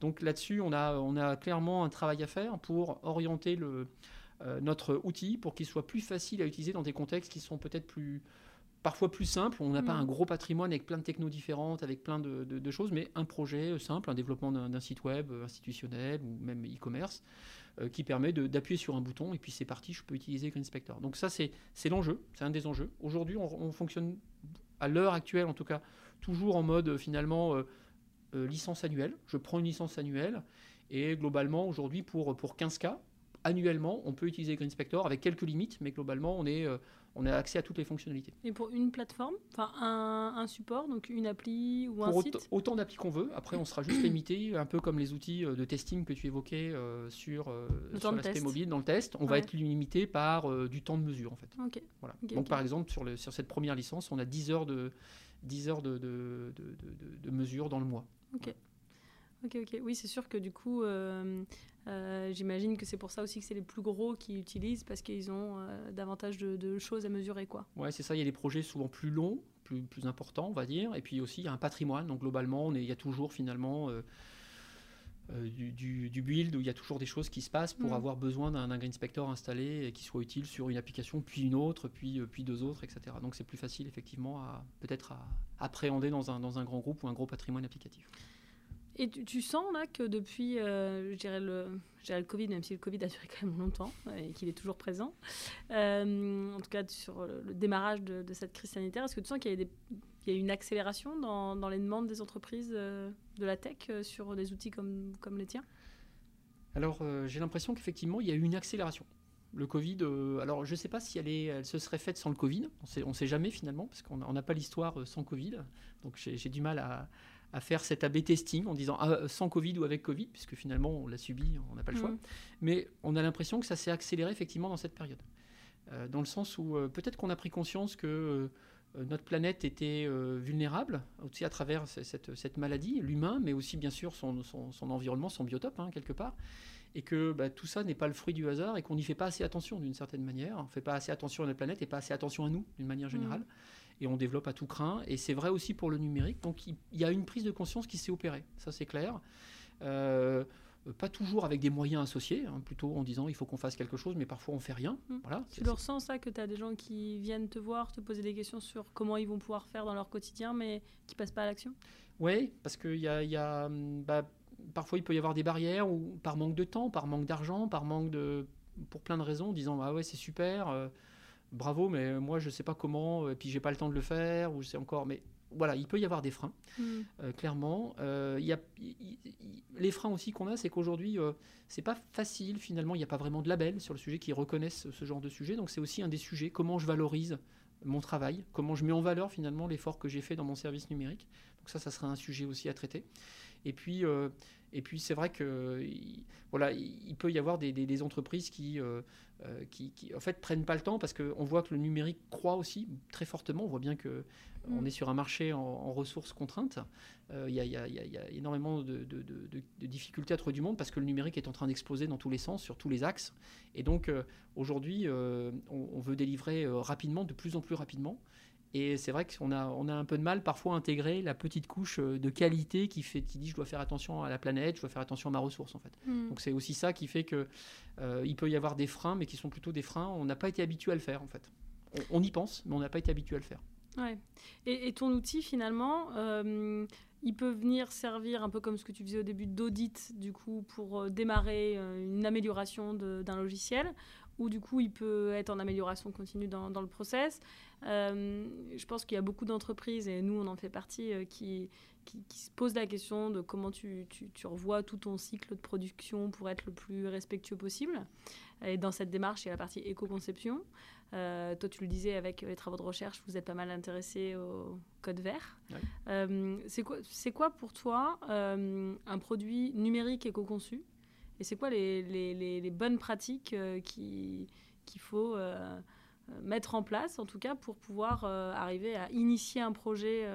Donc là-dessus, on a, on a clairement un travail à faire pour orienter le, euh, notre outil pour qu'il soit plus facile à utiliser dans des contextes qui sont peut-être plus parfois plus simples. On n'a pas Mm. un gros patrimoine avec plein de technos différentes, avec plein de, de- de choses, mais un projet euh, simple, un développement d'un site web euh, institutionnel ou même e-commerce euh, qui permet d'appuyer sur un bouton et puis c'est parti, je peux utiliser Green Spector. Donc ça, c'est l'enjeu, c'est un des enjeux. Aujourd'hui, on, on fonctionne à l'heure actuelle, en tout cas, toujours en mode finalement euh, euh, licence annuelle. Je prends une licence annuelle et globalement, aujourd'hui, pour, pour 15 cas, annuellement, on peut utiliser Green Spector avec quelques limites, mais globalement, on, est, euh, on a accès à toutes les fonctionnalités. Et pour une plateforme, enfin un, un support, donc une appli ou un Pour site autant, d'applis qu'on veut, après on sera juste limité, un peu comme les outils euh, de testing que tu évoquais euh, sur, euh, sur l'aspect mobile dans le test, on va être limité par du temps de mesure en fait. Ok. Voilà. Donc par exemple sur, le, sur cette première licence, on a 10 heures de, 10 heures de, de, de, de- de mesure dans le mois. Ok, ok. Oui, c'est sûr que du coup, euh, euh, j'imagine que c'est pour ça aussi que c'est les plus gros qui utilisent parce qu'ils ont euh, davantage de, choses à mesurer, quoi. Ouais, c'est ça, il y a des projets souvent plus longs, plus, plus importants, on va dire, et puis aussi il y a un patrimoine, donc globalement, il y a toujours finalement du, du- du build où il y a toujours des choses qui se passent pour Mm. avoir besoin d'un Green Spector installé et qui soit utile sur une application, puis une autre, puis, euh, puis deux autres, etc. Donc c'est plus facile effectivement à peut-être à appréhender dans un, dans un grand groupe ou un gros patrimoine applicatif. Et tu, tu sens là que depuis, euh, je, dirais le, je dirais le Covid, même si le Covid a duré (laughs) quand même longtemps euh, et qu'il est toujours présent, euh, en tout cas sur le, le démarrage de, de cette crise sanitaire, est-ce que tu sens qu'il y a, des, il y a une accélération dans, dans les demandes des entreprises euh, de la tech euh, sur des outils comme, comme les tiens? Alors, euh, j'ai l'impression qu'effectivement, il y a eu une accélération. Le Covid, euh, alors je ne sais pas si elle, est- elle se serait faite sans le Covid. On ne sait jamais finalement, parce qu'on n'a pas l'histoire sans Covid. Donc j'ai du mal à, à faire cet A-B testing en disant ah, sans Covid ou avec Covid, puisque finalement on l'a subi, on n'a pas le choix. Mhm. Mais on a l'impression que ça s'est accéléré effectivement dans cette période. Euh, dans le sens où euh, peut-être qu'on a pris conscience que notre planète était euh, vulnérable aussi à travers cette, cette maladie, l'humain, mais aussi bien sûr son, son- son environnement, son biotope hein, quelque part, et que bah, tout ça n'est pas le fruit du hasard et qu'on n'y fait pas assez attention d'une certaine manière. On ne fait pas assez attention à notre planète et pas assez attention à nous d'une manière générale. Et on développe à tout craint. Et c'est vrai aussi pour le numérique. Donc il il y a une prise de conscience qui s'est opérée, ça c'est clair. Euh, pas toujours avec des moyens associés, hein, plutôt en disant il faut qu'on fasse quelque chose, mais parfois on fait rien. Mm. Voilà, Tu le ressens ça, que tu as des gens qui viennent te voir, te poser des questions sur comment ils vont pouvoir faire dans leur quotidien, mais qui passent pas à l'action? Oui, parce qu'il y a, y a, hum, bah, parfois il peut y avoir des barrières ou par manque de temps, par manque d'argent, par manque de, pour plein de raisons, en disant ah ouais c'est super, euh, bravo, mais moi je sais pas comment, et puis j'ai pas le temps de le faire, ou je sais encore, mais voilà, il peut y avoir des freins, euh, clairement. Euh, y a, les freins aussi qu'on a, c'est qu'aujourd'hui euh, c'est pas facile finalement, il n'y a pas vraiment de label sur le sujet qui reconnaissent ce genre de sujet, donc c'est aussi un des sujets, comment je valorise mon travail, comment je mets en valeur finalement l'effort que j'ai fait dans mon service numérique. Donc ça, ça sera un sujet aussi à traiter. Et puis, et puis c'est vrai que il- voilà, il peut y avoir des, des- des entreprises qui, euh, euh, qui, qui, en fait prennent pas le temps parce qu'on voit que le numérique croît aussi très fortement. On voit bien que on Mm. est sur un marché en, en ressources contraintes. Euh, Il y, a- y y y énormément de, de- de- de- de difficultés à trouver du monde parce que le numérique est en train d'exploser dans tous les sens, sur tous les axes. Et donc euh, aujourd'hui, euh, on, on veut délivrer rapidement, de plus en plus rapidement. Et c'est vrai qu'on a, on a un peu de mal parfois à intégrer la petite couche euh, de qualité qui, fait, qui dit je dois faire attention à la planète, je dois faire attention à ma ressource en fait. Mm. Donc c'est aussi ça qui fait que euh, il peut y avoir des freins, mais qui sont plutôt des freins. On n'a pas été habitué à le faire en fait. On, on y pense, mais on n'a pas été habitué à le faire. Ouais. Et, et ton outil, finalement, euh, il peut venir servir un peu comme ce que tu faisais au début d'audit, du coup, pour démarrer une amélioration d'un logiciel, ou du coup, il peut être en amélioration continue dans, dans le process. Euh, je pense qu'il y a beaucoup d'entreprises, et nous, on en fait partie, euh, qui, qui, qui se posent la question de comment tu, tu, tu revois tout ton cycle de production pour être le plus respectueux possible. Et dans cette démarche, il y a la partie éco-conception. Euh, toi, tu le disais avec les travaux de recherche, vous êtes pas mal intéressé au code vert. Ouais. C'est quoi, pour toi un produit numérique éco-conçu? Et c'est quoi les, les, les- les bonnes pratiques euh, qui- qu'il faut euh, euh, mettre en place, en tout cas, pour pouvoir euh, arriver à initier un projet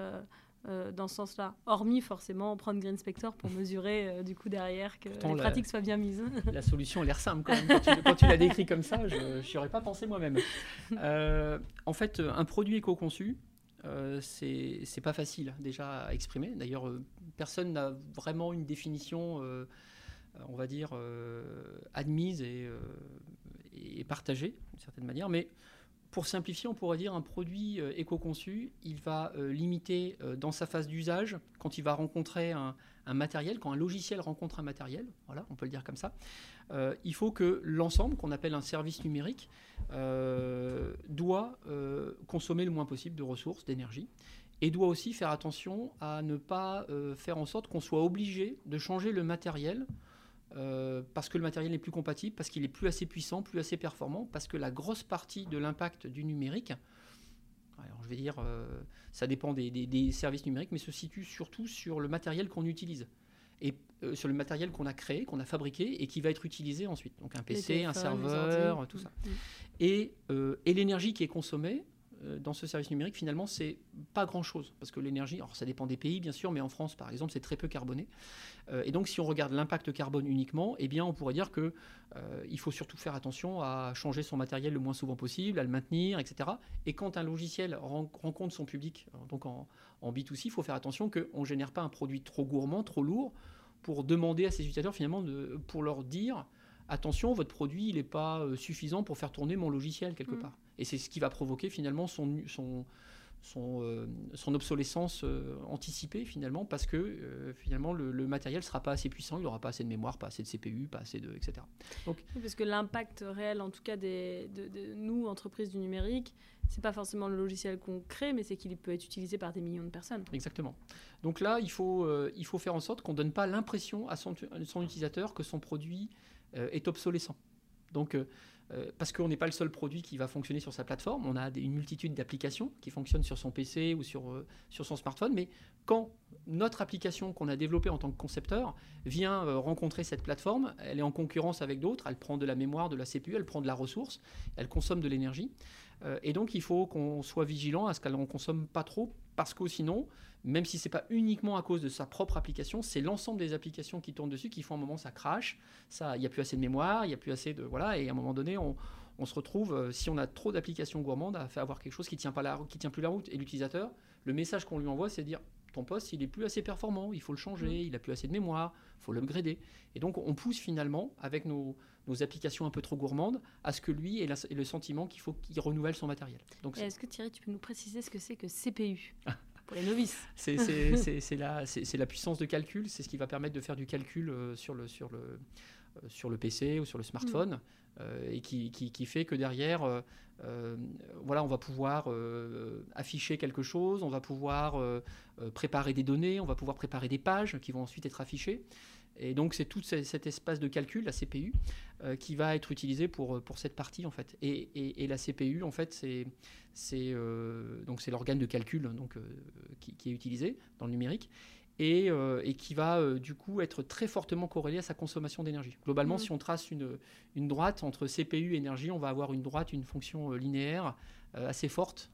dans ce sens-là? Hormis forcément prendre Green Spector pour (laughs) mesurer du coup derrière que Pourtant, les la- pratiques soient bien mises. (laughs) La solution a l'air simple quand même. Quand tu, quand tu l'as décrit comme ça, je n'y aurais pas pensé moi-même. En fait, un produit éco-conçu, euh, c'est c'est pas facile déjà à exprimer. D'ailleurs, euh, personne n'a vraiment une définition, euh, on va dire, euh, admise et, euh, partagée d'une certaine manière. Mais pour simplifier, on pourrait dire un produit euh, éco-conçu, il va euh, limiter euh, dans sa phase d'usage, quand il va rencontrer un, matériel, quand un logiciel rencontre un matériel, voilà, on peut le dire comme ça, euh, il faut que l'ensemble, qu'on appelle un service numérique, euh, doit euh, consommer le moins possible de ressources, d'énergie, et doit aussi faire attention à ne pas euh, faire en sorte qu'on soit obligé de changer le matériel euh, parce que le matériel n'est plus compatible, parce qu'il est plus assez puissant, plus assez performant, parce que la grosse partie de l'impact du numérique, alors je vais dire, euh, ça dépend des, des- des services numériques, mais se situe surtout sur le matériel qu'on utilise et euh, sur le matériel qu'on a créé, qu'on a fabriqué et qui va être utilisé ensuite. Donc un PC, un serveur, tout ça. Mm. Et, et l'énergie qui est consommée dans ce service numérique, finalement, c'est pas grand-chose. Parce que l'énergie, alors ça dépend des pays, bien sûr, mais en France, par exemple, c'est très peu carboné. Euh, et donc, si on regarde l'impact carbone uniquement, eh bien, on pourrait dire que euh, il faut surtout faire attention à changer son matériel le moins souvent possible, à le maintenir, etc. Et quand un logiciel ren- rencontre son public, euh, donc en, en B2C, il faut faire attention qu'on ne génère pas un produit trop gourmand, trop lourd, pour demander à ses utilisateurs, finalement, de, pour leur dire attention, votre produit, il n'est pas euh, suffisant pour faire tourner mon logiciel quelque Mm. part. Et c'est ce qui va provoquer finalement son, son, son, euh, son obsolescence euh, anticipée finalement, parce que euh, finalement le, le matériel ne sera pas assez puissant, il n'aura pas assez de mémoire, pas assez de CPU, pas assez de... etc. Oui, Parce que l'impact réel, en tout cas, des, de, de nous, entreprises du numérique, c'est pas forcément le logiciel qu'on crée, mais c'est qu'il peut être utilisé par des millions de personnes. Exactement. Donc là, il faut, il faut faire en sorte qu'on ne donne pas l'impression à son, son utilisateur que son produit est obsolescent. Donc, euh, parce qu'on n'est pas le seul produit qui va fonctionner sur sa plateforme. On a une multitude d'applications qui fonctionnent sur son PC ou sur, euh, sur son smartphone. Mais quand notre application qu'on a développée en tant que concepteur vient euh, rencontrer cette plateforme, elle est en concurrence avec d'autres. Elle prend de la mémoire, de la CPU, elle prend de la ressource, elle consomme de l'énergie. et donc il faut qu'on soit vigilant à ce qu'elle ne consomme pas trop, parce que sinon, même si ce n'est pas uniquement à cause de sa propre application, c'est l'ensemble des applications qui tournent dessus qui font un moment ça crache, il n'y a plus assez de mémoire, il n'y a plus assez de voilà, et à un moment donné on, se retrouve euh, si on a trop d'applications gourmandes à faire avoir quelque chose qui tient pas la, qui tient plus la route. Et l'utilisateur, le message qu'on lui envoie, c'est de dire ton poste il est plus assez performant, il faut le changer, mmh. il a plus assez de mémoire, il faut l'upgrader. Et donc on pousse finalement avec nos, applications un peu trop gourmandes à ce que lui ait, le sentiment qu'il faut qu'il renouvelle son matériel. Est-ce que Thierry, tu peux nous préciser ce que c'est que CPU (laughs) pour les novices? (laughs) C'est la, la, puissance de calcul, c'est ce qui va permettre de faire du calcul euh, sur le, sur le, euh, sur le PC ou sur le smartphone, mm. euh, et qui, qui, fait que derrière, voilà, on va pouvoir afficher quelque chose, on va pouvoir préparer des données, on va pouvoir préparer des pages qui vont ensuite être affichées. Et donc c'est tout cet espace de calcul, la CPU, euh, qui va être utilisé pour, pour cette partie en fait. Et, la CPU en fait c'est c'est euh, donc c'est l'organe de calcul donc euh, qui, est utilisé dans le numérique et, qui va du coup être très fortement corrélé à sa consommation d'énergie. Globalement, mmh. si on trace une, une droite entre CPU et énergie, on va avoir une droite, une fonction linéaire assez forte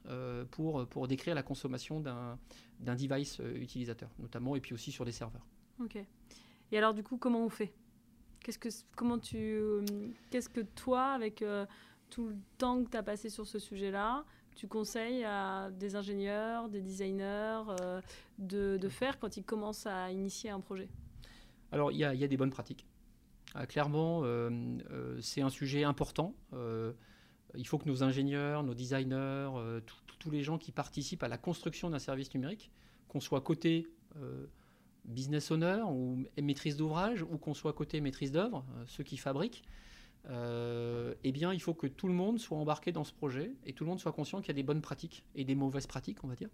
pour, pour décrire la consommation d'un device utilisateur, notamment, et puis aussi sur des serveurs. Ok. Et alors, du coup, comment on fait? Qu'est-ce que, comment tu, euh, qu'est-ce que toi, avec euh, tout le temps que tu as passé sur ce sujet-là, tu conseilles à des ingénieurs, des designers euh, de, faire quand ils commencent à initier un projet? Alors, il y, a des bonnes pratiques. clairement, c'est un sujet important. il faut que nos ingénieurs, nos designers, tous les gens qui participent à la construction d'un service numérique, qu'on soit côté business owner ou maîtrise d'ouvrage, ou qu'on soit côté maîtrise d'œuvre, euh, ceux qui fabriquent, euh, eh bien, il faut que tout le monde soit embarqué dans ce projet et tout le monde soit conscient qu'il y a des bonnes pratiques et des mauvaises pratiques, on va dire,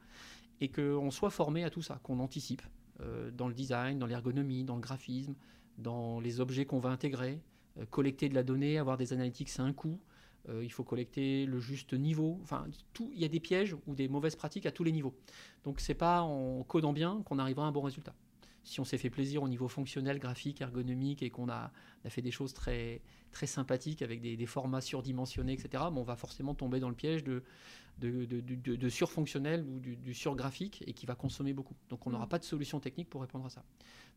et qu'on soit formé à tout ça, qu'on anticipe euh, dans le design, dans l'ergonomie, dans le graphisme, dans les objets qu'on va intégrer, collecter de la donnée, avoir des analytiques, c'est un coût. il faut collecter le juste niveau. Enfin, tout, il y a des pièges ou des mauvaises pratiques à tous les niveaux. Donc, c'est pas en codant bien qu'on arrivera à un bon résultat si on s'est fait plaisir au niveau fonctionnel, graphique, ergonomique et qu'on a, fait des choses très, très sympathiques avec des, formats surdimensionnés, etc., on va forcément tomber dans le piège de, de, surfonctionnel ou du, surgraphique et qui va consommer beaucoup. Donc on n'aura mm. pas de solution technique pour répondre à ça.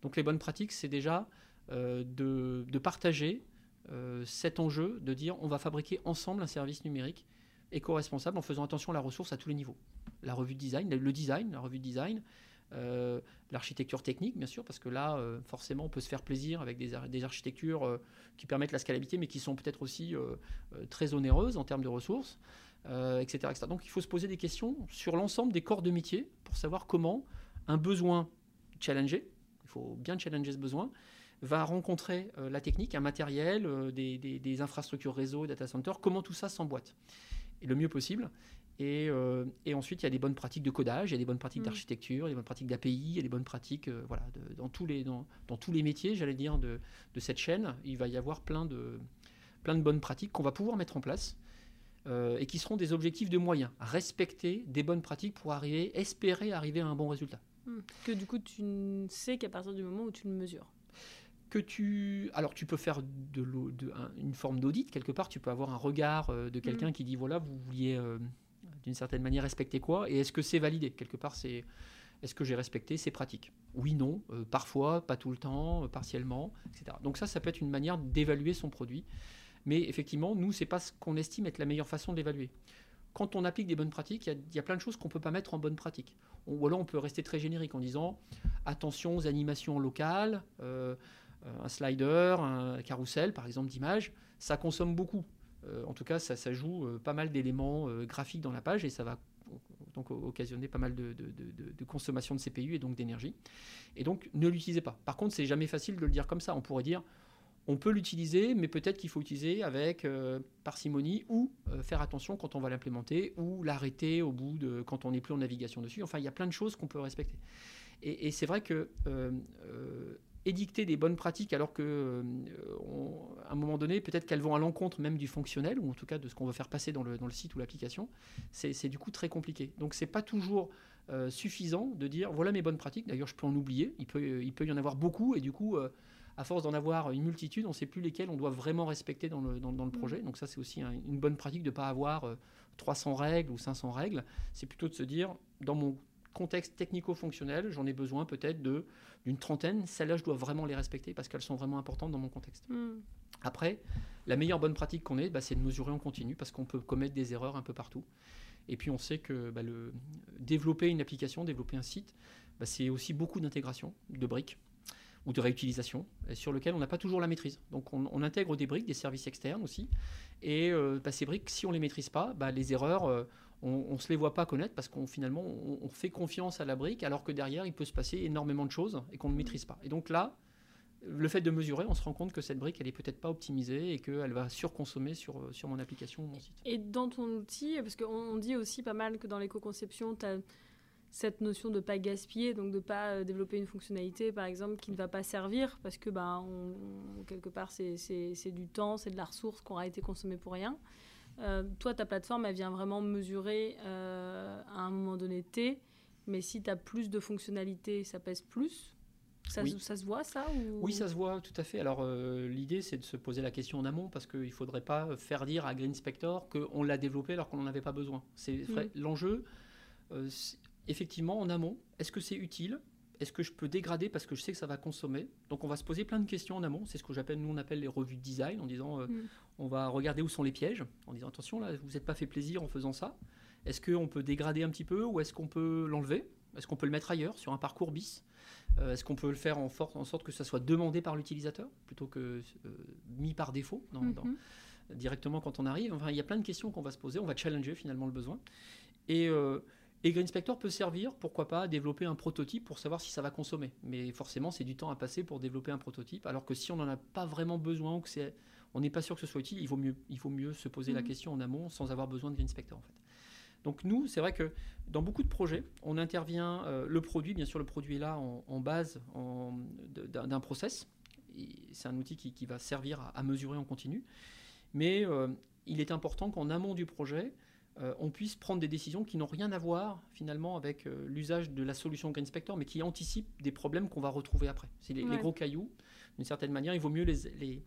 Donc les bonnes pratiques, c'est déjà euh, de, partager euh, cet enjeu, de dire on va fabriquer ensemble un service numérique éco-responsable en faisant attention à la ressource à tous les niveaux. La revue de design, le design, la revue de design, euh, l'architecture technique, bien sûr, parce que là, euh, forcément, on peut se faire plaisir avec des, architectures euh, qui permettent la scalabilité, mais qui sont peut-être aussi très onéreuses en termes de ressources, etc., etc., Donc, il faut se poser des questions sur l'ensemble des corps de métier pour savoir comment un besoin challengé, il faut bien challenger ce besoin, va rencontrer la technique, un matériel, des, des, infrastructures réseau, data center, comment tout ça s'emboîte. Et le mieux possible. Euh, et, ensuite, il y a des bonnes pratiques de codage, il y a des bonnes pratiques mm. d'architecture, des bonnes pratiques d'API, il y a des bonnes pratiques euh, voilà, dans, tous les, dans, tous les métiers, j'allais dire, de, cette chaîne. Il va y avoir plein de, plein de bonnes pratiques qu'on va pouvoir mettre en place euh, et qui seront des objectifs de moyens. Respecter des bonnes pratiques pour arriver, espérer arriver à un bon résultat. Mm. Que du coup, tu sais qu'à partir du moment où tu le mesures que tu alors tu peux faire de, de une forme d'audit quelque part tu peux avoir un regard de quelqu'un mm. qui dit voilà vous vouliez d'une certaine manière respecter quoi Et est-ce que c'est validé? Quelque part, c'est est-ce que j'ai respecté ces pratiques? Oui, non, euh, parfois, pas tout le temps, euh, partiellement, etc. Donc ça, ça peut être une manière d'évaluer son produit. Mais effectivement, nous, c'est pas ce qu'on estime être la meilleure façon d'évaluer. Quand on applique des bonnes pratiques, il y, a plein de choses qu'on ne peut pas mettre en bonne pratique. ou alors on peut rester très générique en disant attention aux animations locales, euh, un slider, un carrousel par exemple d'image, ça consomme beaucoup. Euh, en tout cas, ça, joue euh, pas mal d'éléments euh, graphiques dans la page et ça va donc occasionner pas mal de, consommation de CPU et donc d'énergie. Et donc, ne l'utilisez pas. Par contre, c'est jamais facile de le dire comme ça. On pourrait dire, on peut l'utiliser, mais peut-être qu'il faut utiliser avec parcimonie ou faire attention quand on va l'implémenter ou l'arrêter au bout de quand on n'est plus en navigation dessus. Enfin, il y a plein de choses qu'on peut respecter. Et, c'est vrai que édicter des bonnes pratiques alors que à un moment donné peut-être qu'elles vont à l'encontre même du fonctionnel ou en tout cas de ce qu'on veut faire passer dans le, dans le site ou l'application c'est du coup très compliqué donc c'est pas toujours suffisant de dire voilà mes bonnes pratiques d'ailleurs je peux en oublier il peut, il peut y en avoir beaucoup et du coup à force d'en avoir une multitude, on ne sait plus lesquelles on doit vraiment respecter dans le, dans, le mm. projet. Donc ça, c'est aussi une bonne pratique de ne pas avoir 300 euh, règles ou 500 règles. C'est plutôt de se dire, dans mon contexte technico-fonctionnel, j'en ai besoin peut-être d'une trentaine. Celles-là, je dois vraiment les respecter parce qu'elles sont vraiment importantes dans mon contexte. Mm. Après, la meilleure bonne pratique qu'on ait, bah, c'est de mesurer en continu parce qu'on peut commettre des erreurs un peu partout. Et puis on sait que bah, le, développer une application, développer un site, bah, c'est aussi beaucoup d'intégration de briques ou de réutilisation, sur lequel on n'a pas toujours la maîtrise. Donc on, intègre des briques, des services externes aussi, et euh, bah, ces briques, si on ne les maîtrise pas, bah, les erreurs, euh, on ne se les voit pas connaître parce qu'on finalement on, fait confiance à la brique alors que derrière il peut se passer énormément de choses et qu'on ne maîtrise pas. Et donc là, le fait de mesurer, on se rend compte que cette brique, elle est peut-être pas optimisée et qu'elle va surconsommer sur, sur mon application ou mon site. Et dans ton outil, parce qu'on dit aussi pas mal que dans l'éco-conception, tu as cette notion de pas gaspiller, donc de pas euh, développer une fonctionnalité, par exemple, qui ne va pas servir, parce que ben, quelque part, c'est du temps, c'est de la ressource qui aura été consommée pour rien. Euh, toi, ta plateforme, elle vient vraiment mesurer euh, à un moment donné T, mais si tu as plus de fonctionnalités, ça pèse plus? Ça, ça, se voit ça Oui, ça se voit tout à fait. Alors l'idée c'est de se poser la question en amont parce qu'il ne faudrait pas faire dire à Green Spector qu'on l'a développé alors qu'on n'en avait pas besoin. C'est mm. l'enjeu effectivement, en amont, est-ce que c'est utile? Est-ce que je peux dégrader parce que je sais que ça va consommer? Donc on va se poser plein de questions en amont. C'est ce que j'appelle, nous on appelle les revues de design, en disant euh, mm. on va regarder où sont les pièges, en disant attention là, vous n'êtes pas fait plaisir en faisant ça. Est-ce qu'on peut dégrader un petit peu ou est-ce qu'on peut l'enlever? Est-ce qu'on peut le mettre ailleurs sur un parcours bis? Euh, Est-ce qu'on peut le faire en, en, sorte que ça soit demandé par l'utilisateur plutôt que euh, mis par défaut mm-hmm. directement quand on arrive? Enfin, il y a plein de questions qu'on va se poser. On va challenger finalement le besoin. Et et Green Inspector peut servir, pourquoi pas, à développer un prototype pour savoir si ça va consommer. Mais forcément, c'est du temps à passer pour développer un prototype, alors que si on n'en a pas vraiment besoin ou que c'est, on n'est pas sûr que ce soit utile, il vaut mieux, il faut mieux se poser la mhm. question en amont sans avoir besoin de Green Inspector en fait. Donc nous, c'est vrai que dans beaucoup de projets, on intervient, euh, le produit, bien sûr, le produit est là en, base d'un process. C'est un outil qui, va servir à, mesurer en continu. Mais euh, il est important qu'en amont du projet, euh, on puisse prendre des décisions qui n'ont rien à voir finalement avec euh, l'usage de la solution Green Spector, mais qui anticipent des problèmes qu'on va retrouver après. C'est les, gros cailloux, d'une certaine manière, il vaut mieux les,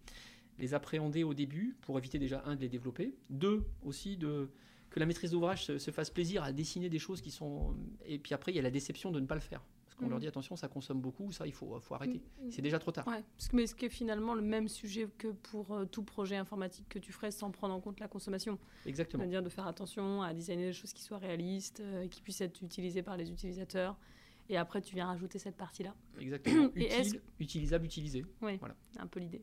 les, appréhender au début pour éviter déjà, un, de les développer, deux, aussi de, que la maîtrise d'ouvrage se, se, fasse plaisir à dessiner des choses qui sont... Et puis après, il y a la déception de ne pas le faire. On leur mm. dit attention, ça consomme beaucoup, ça il faut, faut arrêter. Mm. C'est déjà trop tard. Ouais, mais ce qui est finalement le même sujet que pour euh, tout projet informatique que tu ferais sans prendre en compte la consommation. Exactement. C'est-à-dire de faire attention à designer des choses qui soient réalistes, euh, qui puissent être utilisées par les utilisateurs, et après, tu viens rajouter cette partie-là. Exactement. (clears throat) utilisable, utilisé. Oui, voilà. un peu l'idée.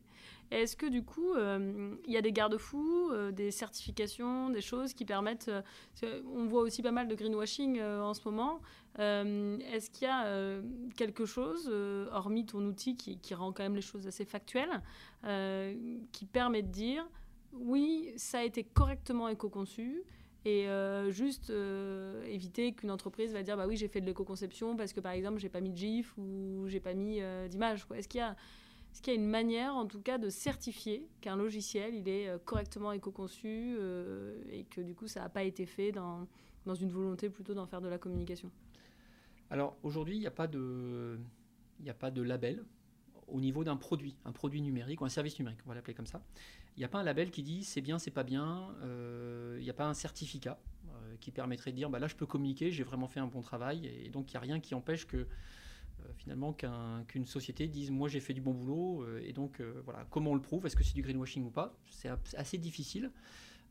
Est-ce que du coup, euh, il y a des garde-fous, euh, des certifications, des choses qui permettent... Euh, on voit aussi pas mal de greenwashing en ce moment. Est-ce qu'il y a quelque chose, hormis ton outil qui, qui, rend quand même les choses assez factuelles, qui permet de dire, oui, ça a été correctement éco-conçu, et euh, juste euh, éviter qu'une entreprise va dire bah oui j'ai fait de l'éco-conception parce que par exemple j'ai pas mis de GIF ou j'ai pas mis euh, d'image est-ce qu'il y a est-ce qu'il y a une manière en tout cas de certifier qu'un logiciel il est correctement éco-conçu et que du coup ça n'a pas été fait dans, dans une volonté plutôt d'en faire de la communication? Alors aujourd'hui il n'y a il n'y a pas de label au niveau d'un produit, un produit numérique ou un service numérique, on va l'appeler comme ça. Il n'y a pas un label qui dit c'est bien, c'est pas bien. Euh, il n'y a pas un certificat euh, qui permettrait de dire bah là je peux communiquer, j'ai vraiment fait un bon travail. Et donc il n'y a rien qui empêche que euh, finalement qu'une société dise moi j'ai fait du bon boulot. et donc voilà, comment on le prouve? Est-ce que c'est du greenwashing ou pas? C'est assez difficile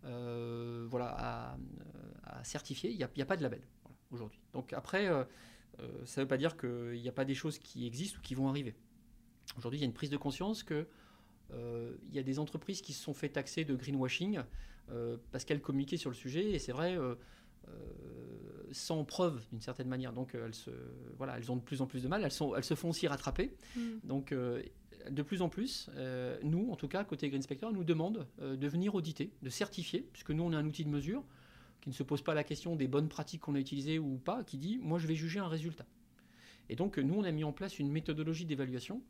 voilà, à, certifier. Il n'y a, pas de label aujourd'hui. Donc après, ça ne veut pas dire qu'il n'y a pas des choses qui existent ou qui vont arriver. Aujourd'hui, il y a une prise de conscience que euh, il y a des entreprises qui se sont fait taxer de greenwashing euh, parce qu'elles communiquaient sur le sujet, et c'est vrai, euh, sans preuve d'une certaine manière. Donc elles, se, voilà, elles ont de plus en plus de mal, elles, sont, elles se font aussi rattraper. Mm. Donc de plus en plus, nous, en tout cas, côté Green Spectre, nous demande de venir auditer, de certifier, puisque nous, on a un outil de mesure qui ne se pose pas la question des bonnes pratiques qu'on a utilisées ou pas, qui dit, moi, je vais juger un résultat. Et donc, nous, on a mis en place une méthodologie d'évaluation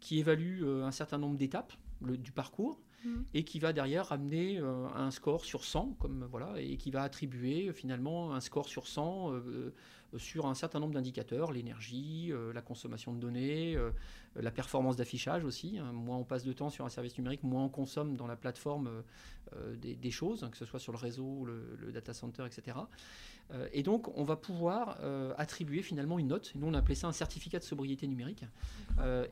qui évalue un certain nombre d'étapes du parcours Mhm. et qui va derrière amener euh, un score sur 100, comme, voilà, et qui va attribuer finalement un score sur 100 euh, euh, sur un certain nombre d'indicateurs, l'énergie, la consommation de données, la performance d'affichage aussi. Hein. Moins on passe de temps sur un service numérique, moins on consomme dans la plateforme des, choses, hein, que ce soit sur le réseau, le, data center, etc. et donc, on va pouvoir attribuer finalement une note. Nous, on a appelé ça un certificat de sobriété numérique,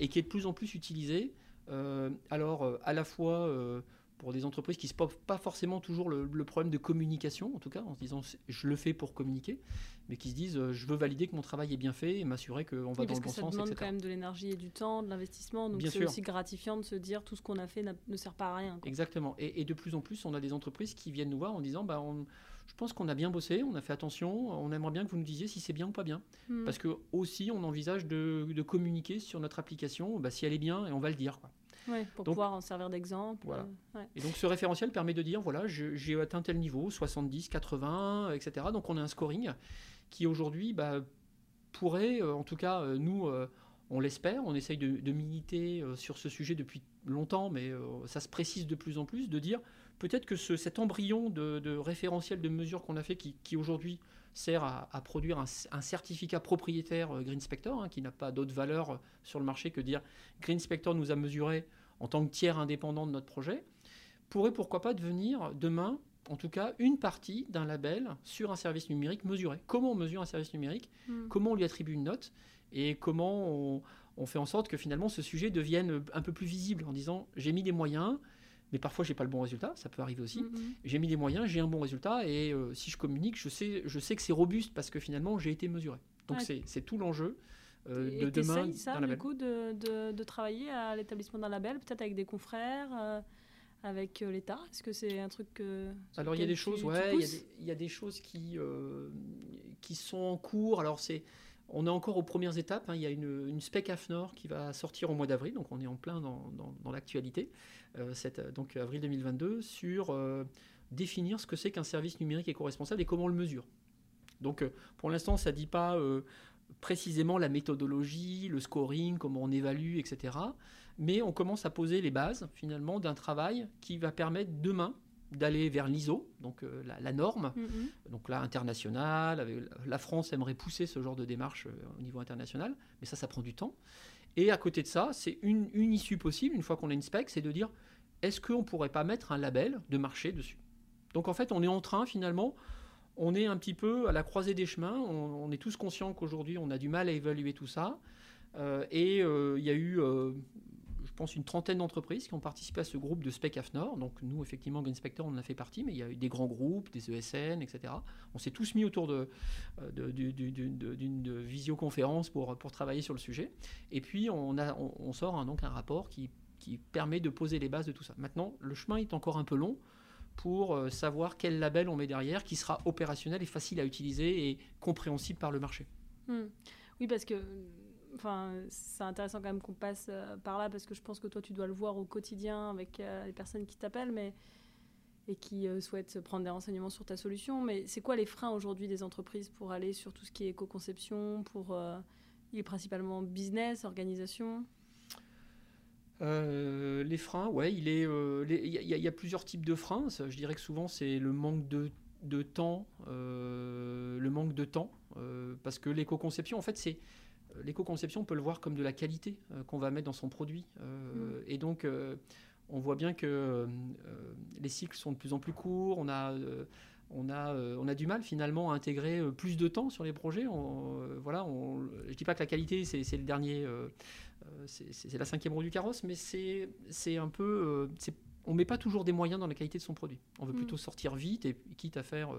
et qui est de plus en plus utilisé euh, alors, euh, à la fois euh, pour des entreprises qui ne se posent pas forcément toujours le, problème de communication, en tout cas, en se disant je le fais pour communiquer, mais qui se disent je veux valider que mon travail est bien fait et m'assurer qu'on va dans le bon sens. Parce que ça demande quand même de l'énergie et du temps, de l'investissement, donc c'est aussi gratifiant de se dire tout ce qu'on a fait ne sert pas à rien. Exactement. Et, de plus en plus, on a des entreprises qui viennent nous voir en disant bah, je pense qu'on a bien bossé, on a fait attention, on aimerait bien que vous nous disiez si c'est bien ou pas bien. Hmm. Parce que aussi, on envisage de, communiquer sur notre application, bah, si elle est bien, et on va le dire. Quoi. pour pouvoir en servir d'exemple. Voilà. Et donc ce référentiel permet de dire, voilà, j'ai atteint tel niveau, 70, 80, etc. Donc on a un scoring qui aujourd'hui bah, pourrait, euh, en tout cas, euh, nous, euh, on l'espère, on essaye de, militer sur ce sujet depuis longtemps, mais ça se précise de plus en plus, de dire peut-être que cet embryon de, référentiel de mesure qu'on a fait, qui, aujourd'hui sert à, produire un, certificat propriétaire euh, Green Spector, hein, qui n'a pas d'autre valeur euh, sur le marché que dire Green Spector nous a mesuré en tant que tiers indépendant de notre projet, pourrait pourquoi pas devenir demain, en tout cas, une partie d'un label sur un service numérique mesuré. Comment on mesure un service numérique hmm. Comment on lui attribue une note Et comment on, on fait en sorte que finalement ce sujet devienne un peu plus visible en disant j'ai mis des moyens, mais parfois j'ai pas le bon résultat, ça peut arriver aussi. Mm-hmm. J'ai mis des moyens, j'ai un bon résultat, et euh, si je communique, je sais, je sais que c'est robuste parce que finalement j'ai été mesuré. Donc c'est tout l'enjeu. Euh, de demain ça, du coup, de, de, travailler à l'établissement d'un label, peut-être avec des confrères, euh, avec l'État? Est-ce que c'est un truc que. Alors, il y a des choses, ouais, il y, a des choses qui, qui sont en cours. Alors, c'est on est encore aux premières étapes. Hein. Il y a une, spec AFNOR qui va sortir au mois d'avril, donc on est en plein dans, l'actualité, euh, donc avril 2022, sur euh, définir ce que c'est qu'un service numérique éco-responsable et comment on le mesure. Donc euh, pour l'instant, ça ne dit pas précisément la méthodologie, le scoring, comment on évalue, etc. Mais on commence à poser les bases finalement d'un travail qui va permettre demain d'aller vers l'ISO, donc euh, la, norme, mm-hmm. donc là internationale. La France aimerait pousser ce genre de démarche euh, au niveau international, mais ça, ça prend du temps. Et à côté de ça, c'est une, issue possible, une fois qu'on a une spec, c'est de dire est-ce qu'on ne pourrait pas mettre un label de marché dessus? Donc en fait, on est en train finalement, on est un petit peu à la croisée des chemins, on, est tous conscients qu'aujourd'hui on a du mal à évaluer tout ça. Euh, et il y a eu pense, une trentaine d'entreprises qui ont participé à ce groupe de Spec AFNOR. Donc nous, effectivement, Green Spector, on en a fait partie, mais il y a eu des grands groupes, des ESN, etc. On s'est tous mis autour euh, d'une visioconférence pour, travailler sur le sujet. Et puis, on, sort un, donc un rapport qui, qui permet de poser les bases de tout ça. Maintenant, le chemin est encore un peu long pour euh, savoir quel label on met derrière qui sera opérationnel et facile à utiliser et compréhensible par le marché. Hmm. Oui, parce que enfin, c'est intéressant quand même qu'on passe euh, par là parce que je pense que toi, tu dois le voir au quotidien avec euh, les personnes qui t'appellent, mais et qui euh, souhaitent prendre des renseignements sur ta solution. Mais c'est quoi les freins aujourd'hui des entreprises pour aller sur tout ce qui est éco-conception, pour est principalement business, organisation? Les freins, ouais, il est, il y, a plusieurs types de freins. Je dirais que souvent c'est le manque de, de temps, le manque de temps, parce que l'éco-conception, en fait, c'est l'éco-conception, on peut le voir comme de la qualité euh, qu'on va mettre dans son produit. Euh, mm. Et donc, euh, on voit bien que les cycles sont de plus en plus courts. On a, on a, on a du mal finalement à intégrer plus de temps sur les projets. voilà, je ne dis pas que la qualité, c'est le dernier, c'est la cinquième roue du carrosse, mais c'est un peu... on ne met pas toujours des moyens dans la qualité de son produit. On veut mm. plutôt sortir vite et quitte à faire...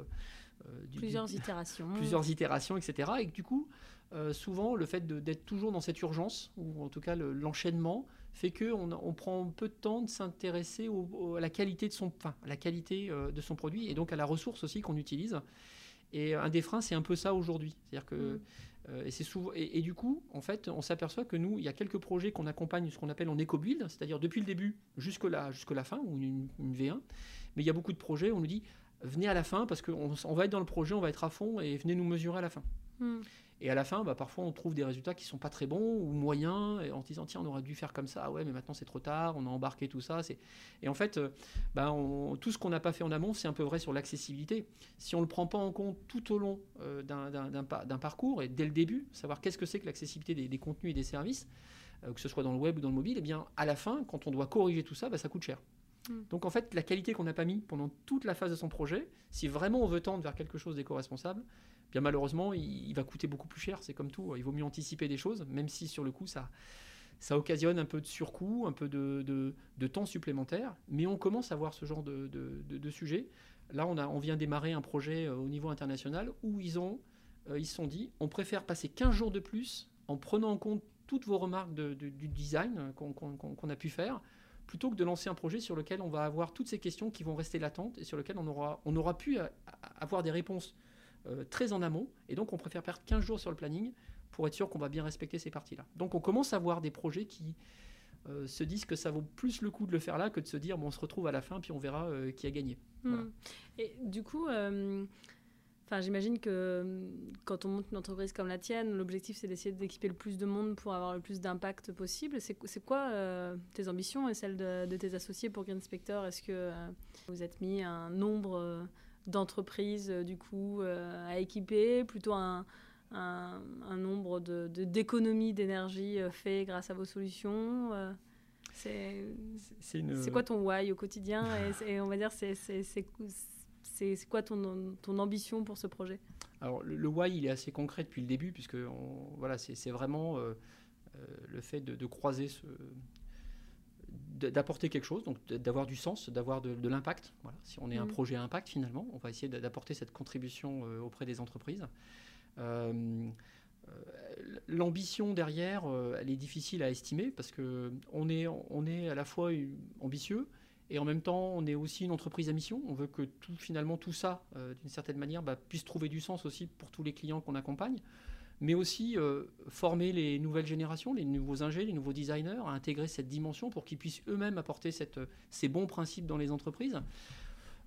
plusieurs itérations. Plusieurs itérations, etc. Et du coup, euh, souvent, le fait d'être toujours dans cette urgence, ou en tout cas l'enchaînement, fait qu'on on prend peu de temps de s'intéresser à la qualité de son, enfin, la qualité euh, de son produit et donc à la ressource aussi qu'on utilise. Et un des freins, c'est un peu ça aujourd'hui. C'est-à-dire que mm. euh, et c'est souvent et, du coup, en fait, on s'aperçoit que nous, il y a quelques projets qu'on accompagne, ce qu'on appelle en éco-build, c'est-à-dire depuis le début jusque la jusque la fin ou une, V1. Mais il y a beaucoup de projets, on nous dit venez à la fin parce qu'on on va être dans le projet, on va être à fond et venez nous mesurer à la fin. Mm. Et à la fin, bah, parfois, on trouve des résultats qui sont pas très bons ou moyens, et en se disant, tiens, on aurait dû faire comme ça, ah ouais, mais maintenant c'est trop tard, on a embarqué tout ça. Et en fait, euh, bah, tout ce qu'on n'a pas fait en amont, c'est un peu vrai sur l'accessibilité. Si on ne le prend pas en compte tout au long euh, d'un parcours, et dès le début, savoir qu'est-ce que c'est que l'accessibilité des, contenus et des services, euh, que ce soit dans le web ou dans le mobile, et eh bien à la fin, quand on doit corriger tout ça, bah, ça coûte cher. Mm. Donc en fait, la qualité qu'on n'a pas mis pendant toute la phase de son projet, si vraiment on veut tendre vers quelque chose d'éco-responsable, bien malheureusement, il, va coûter beaucoup plus cher. C'est comme tout, il vaut mieux anticiper des choses, même si sur le coup, ça, occasionne un peu de surcoût, un peu de, temps supplémentaire. Mais on commence à voir ce genre de, sujet. Là, on, vient démarrer un projet euh, au niveau international où euh, ils se sont dit, on préfère passer 15 jours de plus en prenant en compte toutes vos remarques du design qu'on a pu faire plutôt que de lancer un projet sur lequel on va avoir toutes ces questions qui vont rester latentes et sur lequel on aura, pu avoir des réponses euh, très en amont. Et donc, on préfère perdre 15 jours sur le planning pour être sûr qu'on va bien respecter ces parties-là. Donc, on commence à voir des projets qui euh, se disent que ça vaut plus le coup de le faire là que de se dire, bon, on se retrouve à la fin, puis on verra qui a gagné. Hmm. Et du coup... Enfin, j'imagine que quand on monte une entreprise comme la tienne, l'objectif c'est d'essayer d'équiper le plus de monde pour avoir le plus d'impact possible. C'est quoi euh, tes ambitions et celles de, tes associés pour Green Spector? Est-ce que euh, vous êtes mis un nombre euh, d'entreprises du coup à équiper, plutôt un, un, nombre de d'économies d'énergie fait grâce à vos solutions C'est quoi ton why au quotidien (laughs) et, on va dire c'est c'est quoi ton, ton, ambition pour ce projet? Alors, le, why, il est assez concret depuis le début, puisque voilà, c'est vraiment euh, euh, le fait de, croiser ce d'apporter quelque chose, donc d'avoir du sens, d'avoir de, l'impact. Voilà. Si on est un mm. projet à impact, finalement, on va essayer d'apporter cette contribution euh, auprès des entreprises. L'ambition derrière, elle est difficile à estimer parce que on est, on est à la fois ambitieux, et en même temps, on est aussi une entreprise à mission. On veut que tout, finalement tout ça, euh, d'une certaine manière, bah, puisse trouver du sens aussi pour tous les clients qu'on accompagne, mais aussi euh, former les nouvelles générations, les nouveaux ingénieurs, les nouveaux designers à intégrer cette dimension pour qu'ils puissent eux-mêmes apporter cette, ces bons principes dans les entreprises.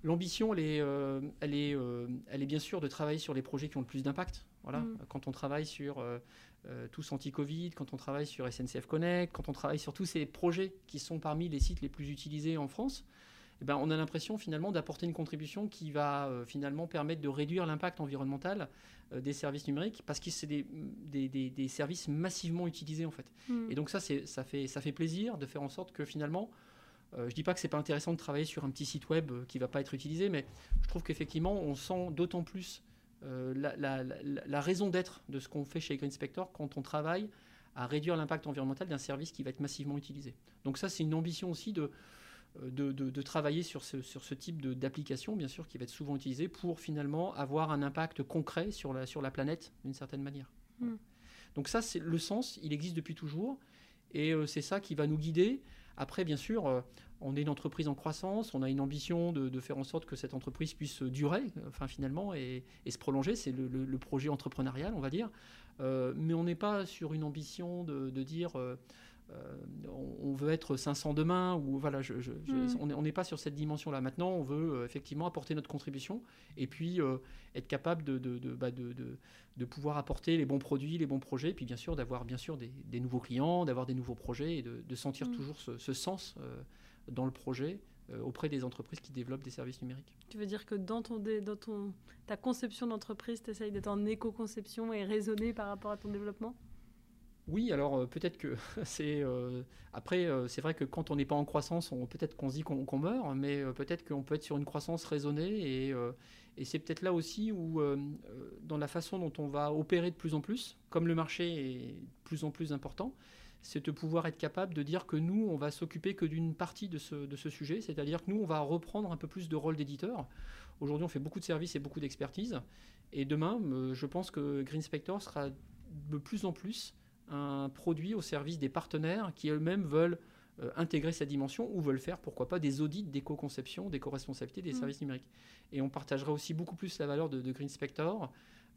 L'ambition, elle est, euh, elle, est, elle est bien sûr de travailler sur les projets qui ont le plus d'impact. Voilà. Mm. Quand on travaille sur euh, tous anti-Covid, quand on travaille sur SNCF Connect, quand on travaille sur tous ces projets qui sont parmi les sites les plus utilisés en France, eh ben, on a l'impression finalement d'apporter une contribution qui va euh, finalement permettre de réduire l'impact environnemental euh, des services numériques parce que c'est des, des, services massivement utilisés en fait. Hmm. Et donc ça, ça, fait, ça fait plaisir de faire en sorte que finalement, je ne dis pas que c'est pas intéressant de travailler sur un petit site web qui ne va pas être utilisé, mais je trouve qu'effectivement, on sent d'autant plus euh, la, raison d'être de ce qu'on fait chez Green Spector quand on travaille à réduire l'impact environnemental d'un service qui va être massivement utilisé. Donc ça, c'est une ambition aussi de, euh, de, travailler sur ce, sur ce type d'application, bien sûr, qui va être souvent utilisé pour finalement avoir un impact concret sur la, sur la planète d'une certaine manière. Hmm. Donc ça, c'est le sens, il existe depuis toujours, et euh, c'est ça qui va nous guider. Après, bien sûr, on est une entreprise en croissance, on a une ambition de, faire en sorte que cette entreprise puisse durer, enfin finalement, et, se prolonger. C'est le, projet entrepreneurial, on va dire. Euh, mais on n'est pas sur une ambition de, dire euh, euh, on, veut être 500 demain ou voilà, mm. on n'est pas sur cette dimension-là. Maintenant, on veut effectivement apporter notre contribution et puis être capable bah, de, de, pouvoir apporter les bons produits, les bons projets, puis bien sûr d'avoir bien sûr des, nouveaux clients, d'avoir des nouveaux projets et de, sentir mm. toujours ce, ce sens dans le projet euh, auprès des entreprises qui développent des services numériques. Tu veux dire que dans, ton, dans ton, ta conception d'entreprise, tu essayes d'être en éco-conception et raisonner par rapport à ton développement? Oui, alors euh, peut-être que (laughs) c'est euh, après c'est vrai que quand on n'est pas en croissance, peut-être qu'on se dit qu'on meurt, mais peut-être qu'on peut être sur une croissance raisonnée et, c'est peut-être là aussi où dans la façon dont on va opérer de plus en plus, comme le marché est de plus en plus important, c'est de pouvoir être capable de dire que nous, on va s'occuper que d'une partie de ce, sujet, c'est-à-dire que nous, on va reprendre un peu plus de rôle d'éditeur. Aujourd'hui, on fait beaucoup de services et beaucoup d'expertise. Et demain, euh, je pense que Green Spector sera de plus en plus un produit au service des partenaires qui eux-mêmes veulent euh, intégrer cette dimension ou veulent faire, pourquoi pas, des audits d'éco-conception, d'éco-responsabilité des mmh. services numériques. Et on partagera aussi beaucoup plus la valeur de, de Green Spector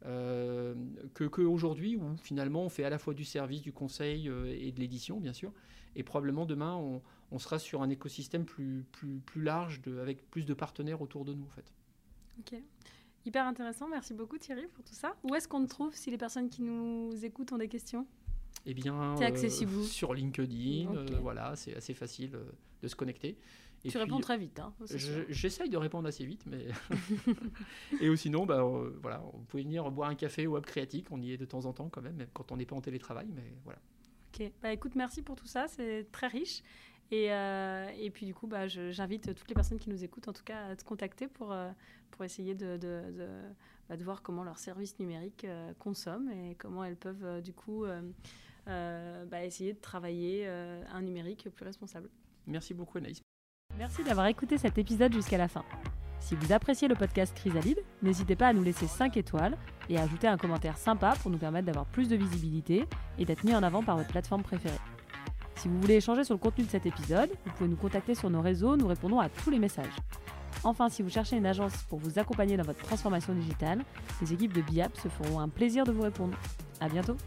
euh, que qu'aujourd'hui, où finalement on fait à la fois du service, du conseil euh, et de l'édition, bien sûr. Et probablement demain, on, sera sur un écosystème plus, plus, plus large, de, avec plus de partenaires autour de nous, en fait. Ok. Hyper intéressant, merci beaucoup Thierry pour tout ça. Où est-ce qu'on te trouve si les personnes qui nous écoutent ont des questions? Eh bien, accessible où sur LinkedIn, euh, voilà, c'est assez facile euh, de se connecter. Et Tu puis, réponds très vite. Hein, J'essaye de répondre assez vite, mais. (laughs) (laughs) et ou sinon, bah, euh, voilà, vous pouvez venir boire un café au Hub Créatique, on y est de temps en temps quand même, même quand on n'est pas en télétravail, mais voilà. Ok, bah écoute, merci pour tout ça, c'est très riche. Et, euh, et puis du coup, bah, j'invite toutes les personnes qui nous écoutent en tout cas à te contacter pour, euh, pour essayer de, de, de, bah, de voir comment leurs services numériques euh, consomment et comment elles peuvent euh, du coup euh, euh, bah, essayer de travailler euh, un numérique plus responsable. Merci beaucoup, Anaïs. Merci d'avoir écouté cet épisode jusqu'à la fin. Si vous appréciez le podcast Chrysalide, n'hésitez pas à nous laisser 5 étoiles et à ajouter un commentaire sympa pour nous permettre d'avoir plus de visibilité et d'être mis en avant par votre plateforme préférée. Si vous voulez échanger sur le contenu de cet épisode, vous pouvez nous contacter sur nos réseaux, nous répondons à tous les messages. Enfin, si vous cherchez une agence pour vous accompagner dans votre transformation digitale, les équipes de BIAP se feront un plaisir de vous répondre. À bientôt!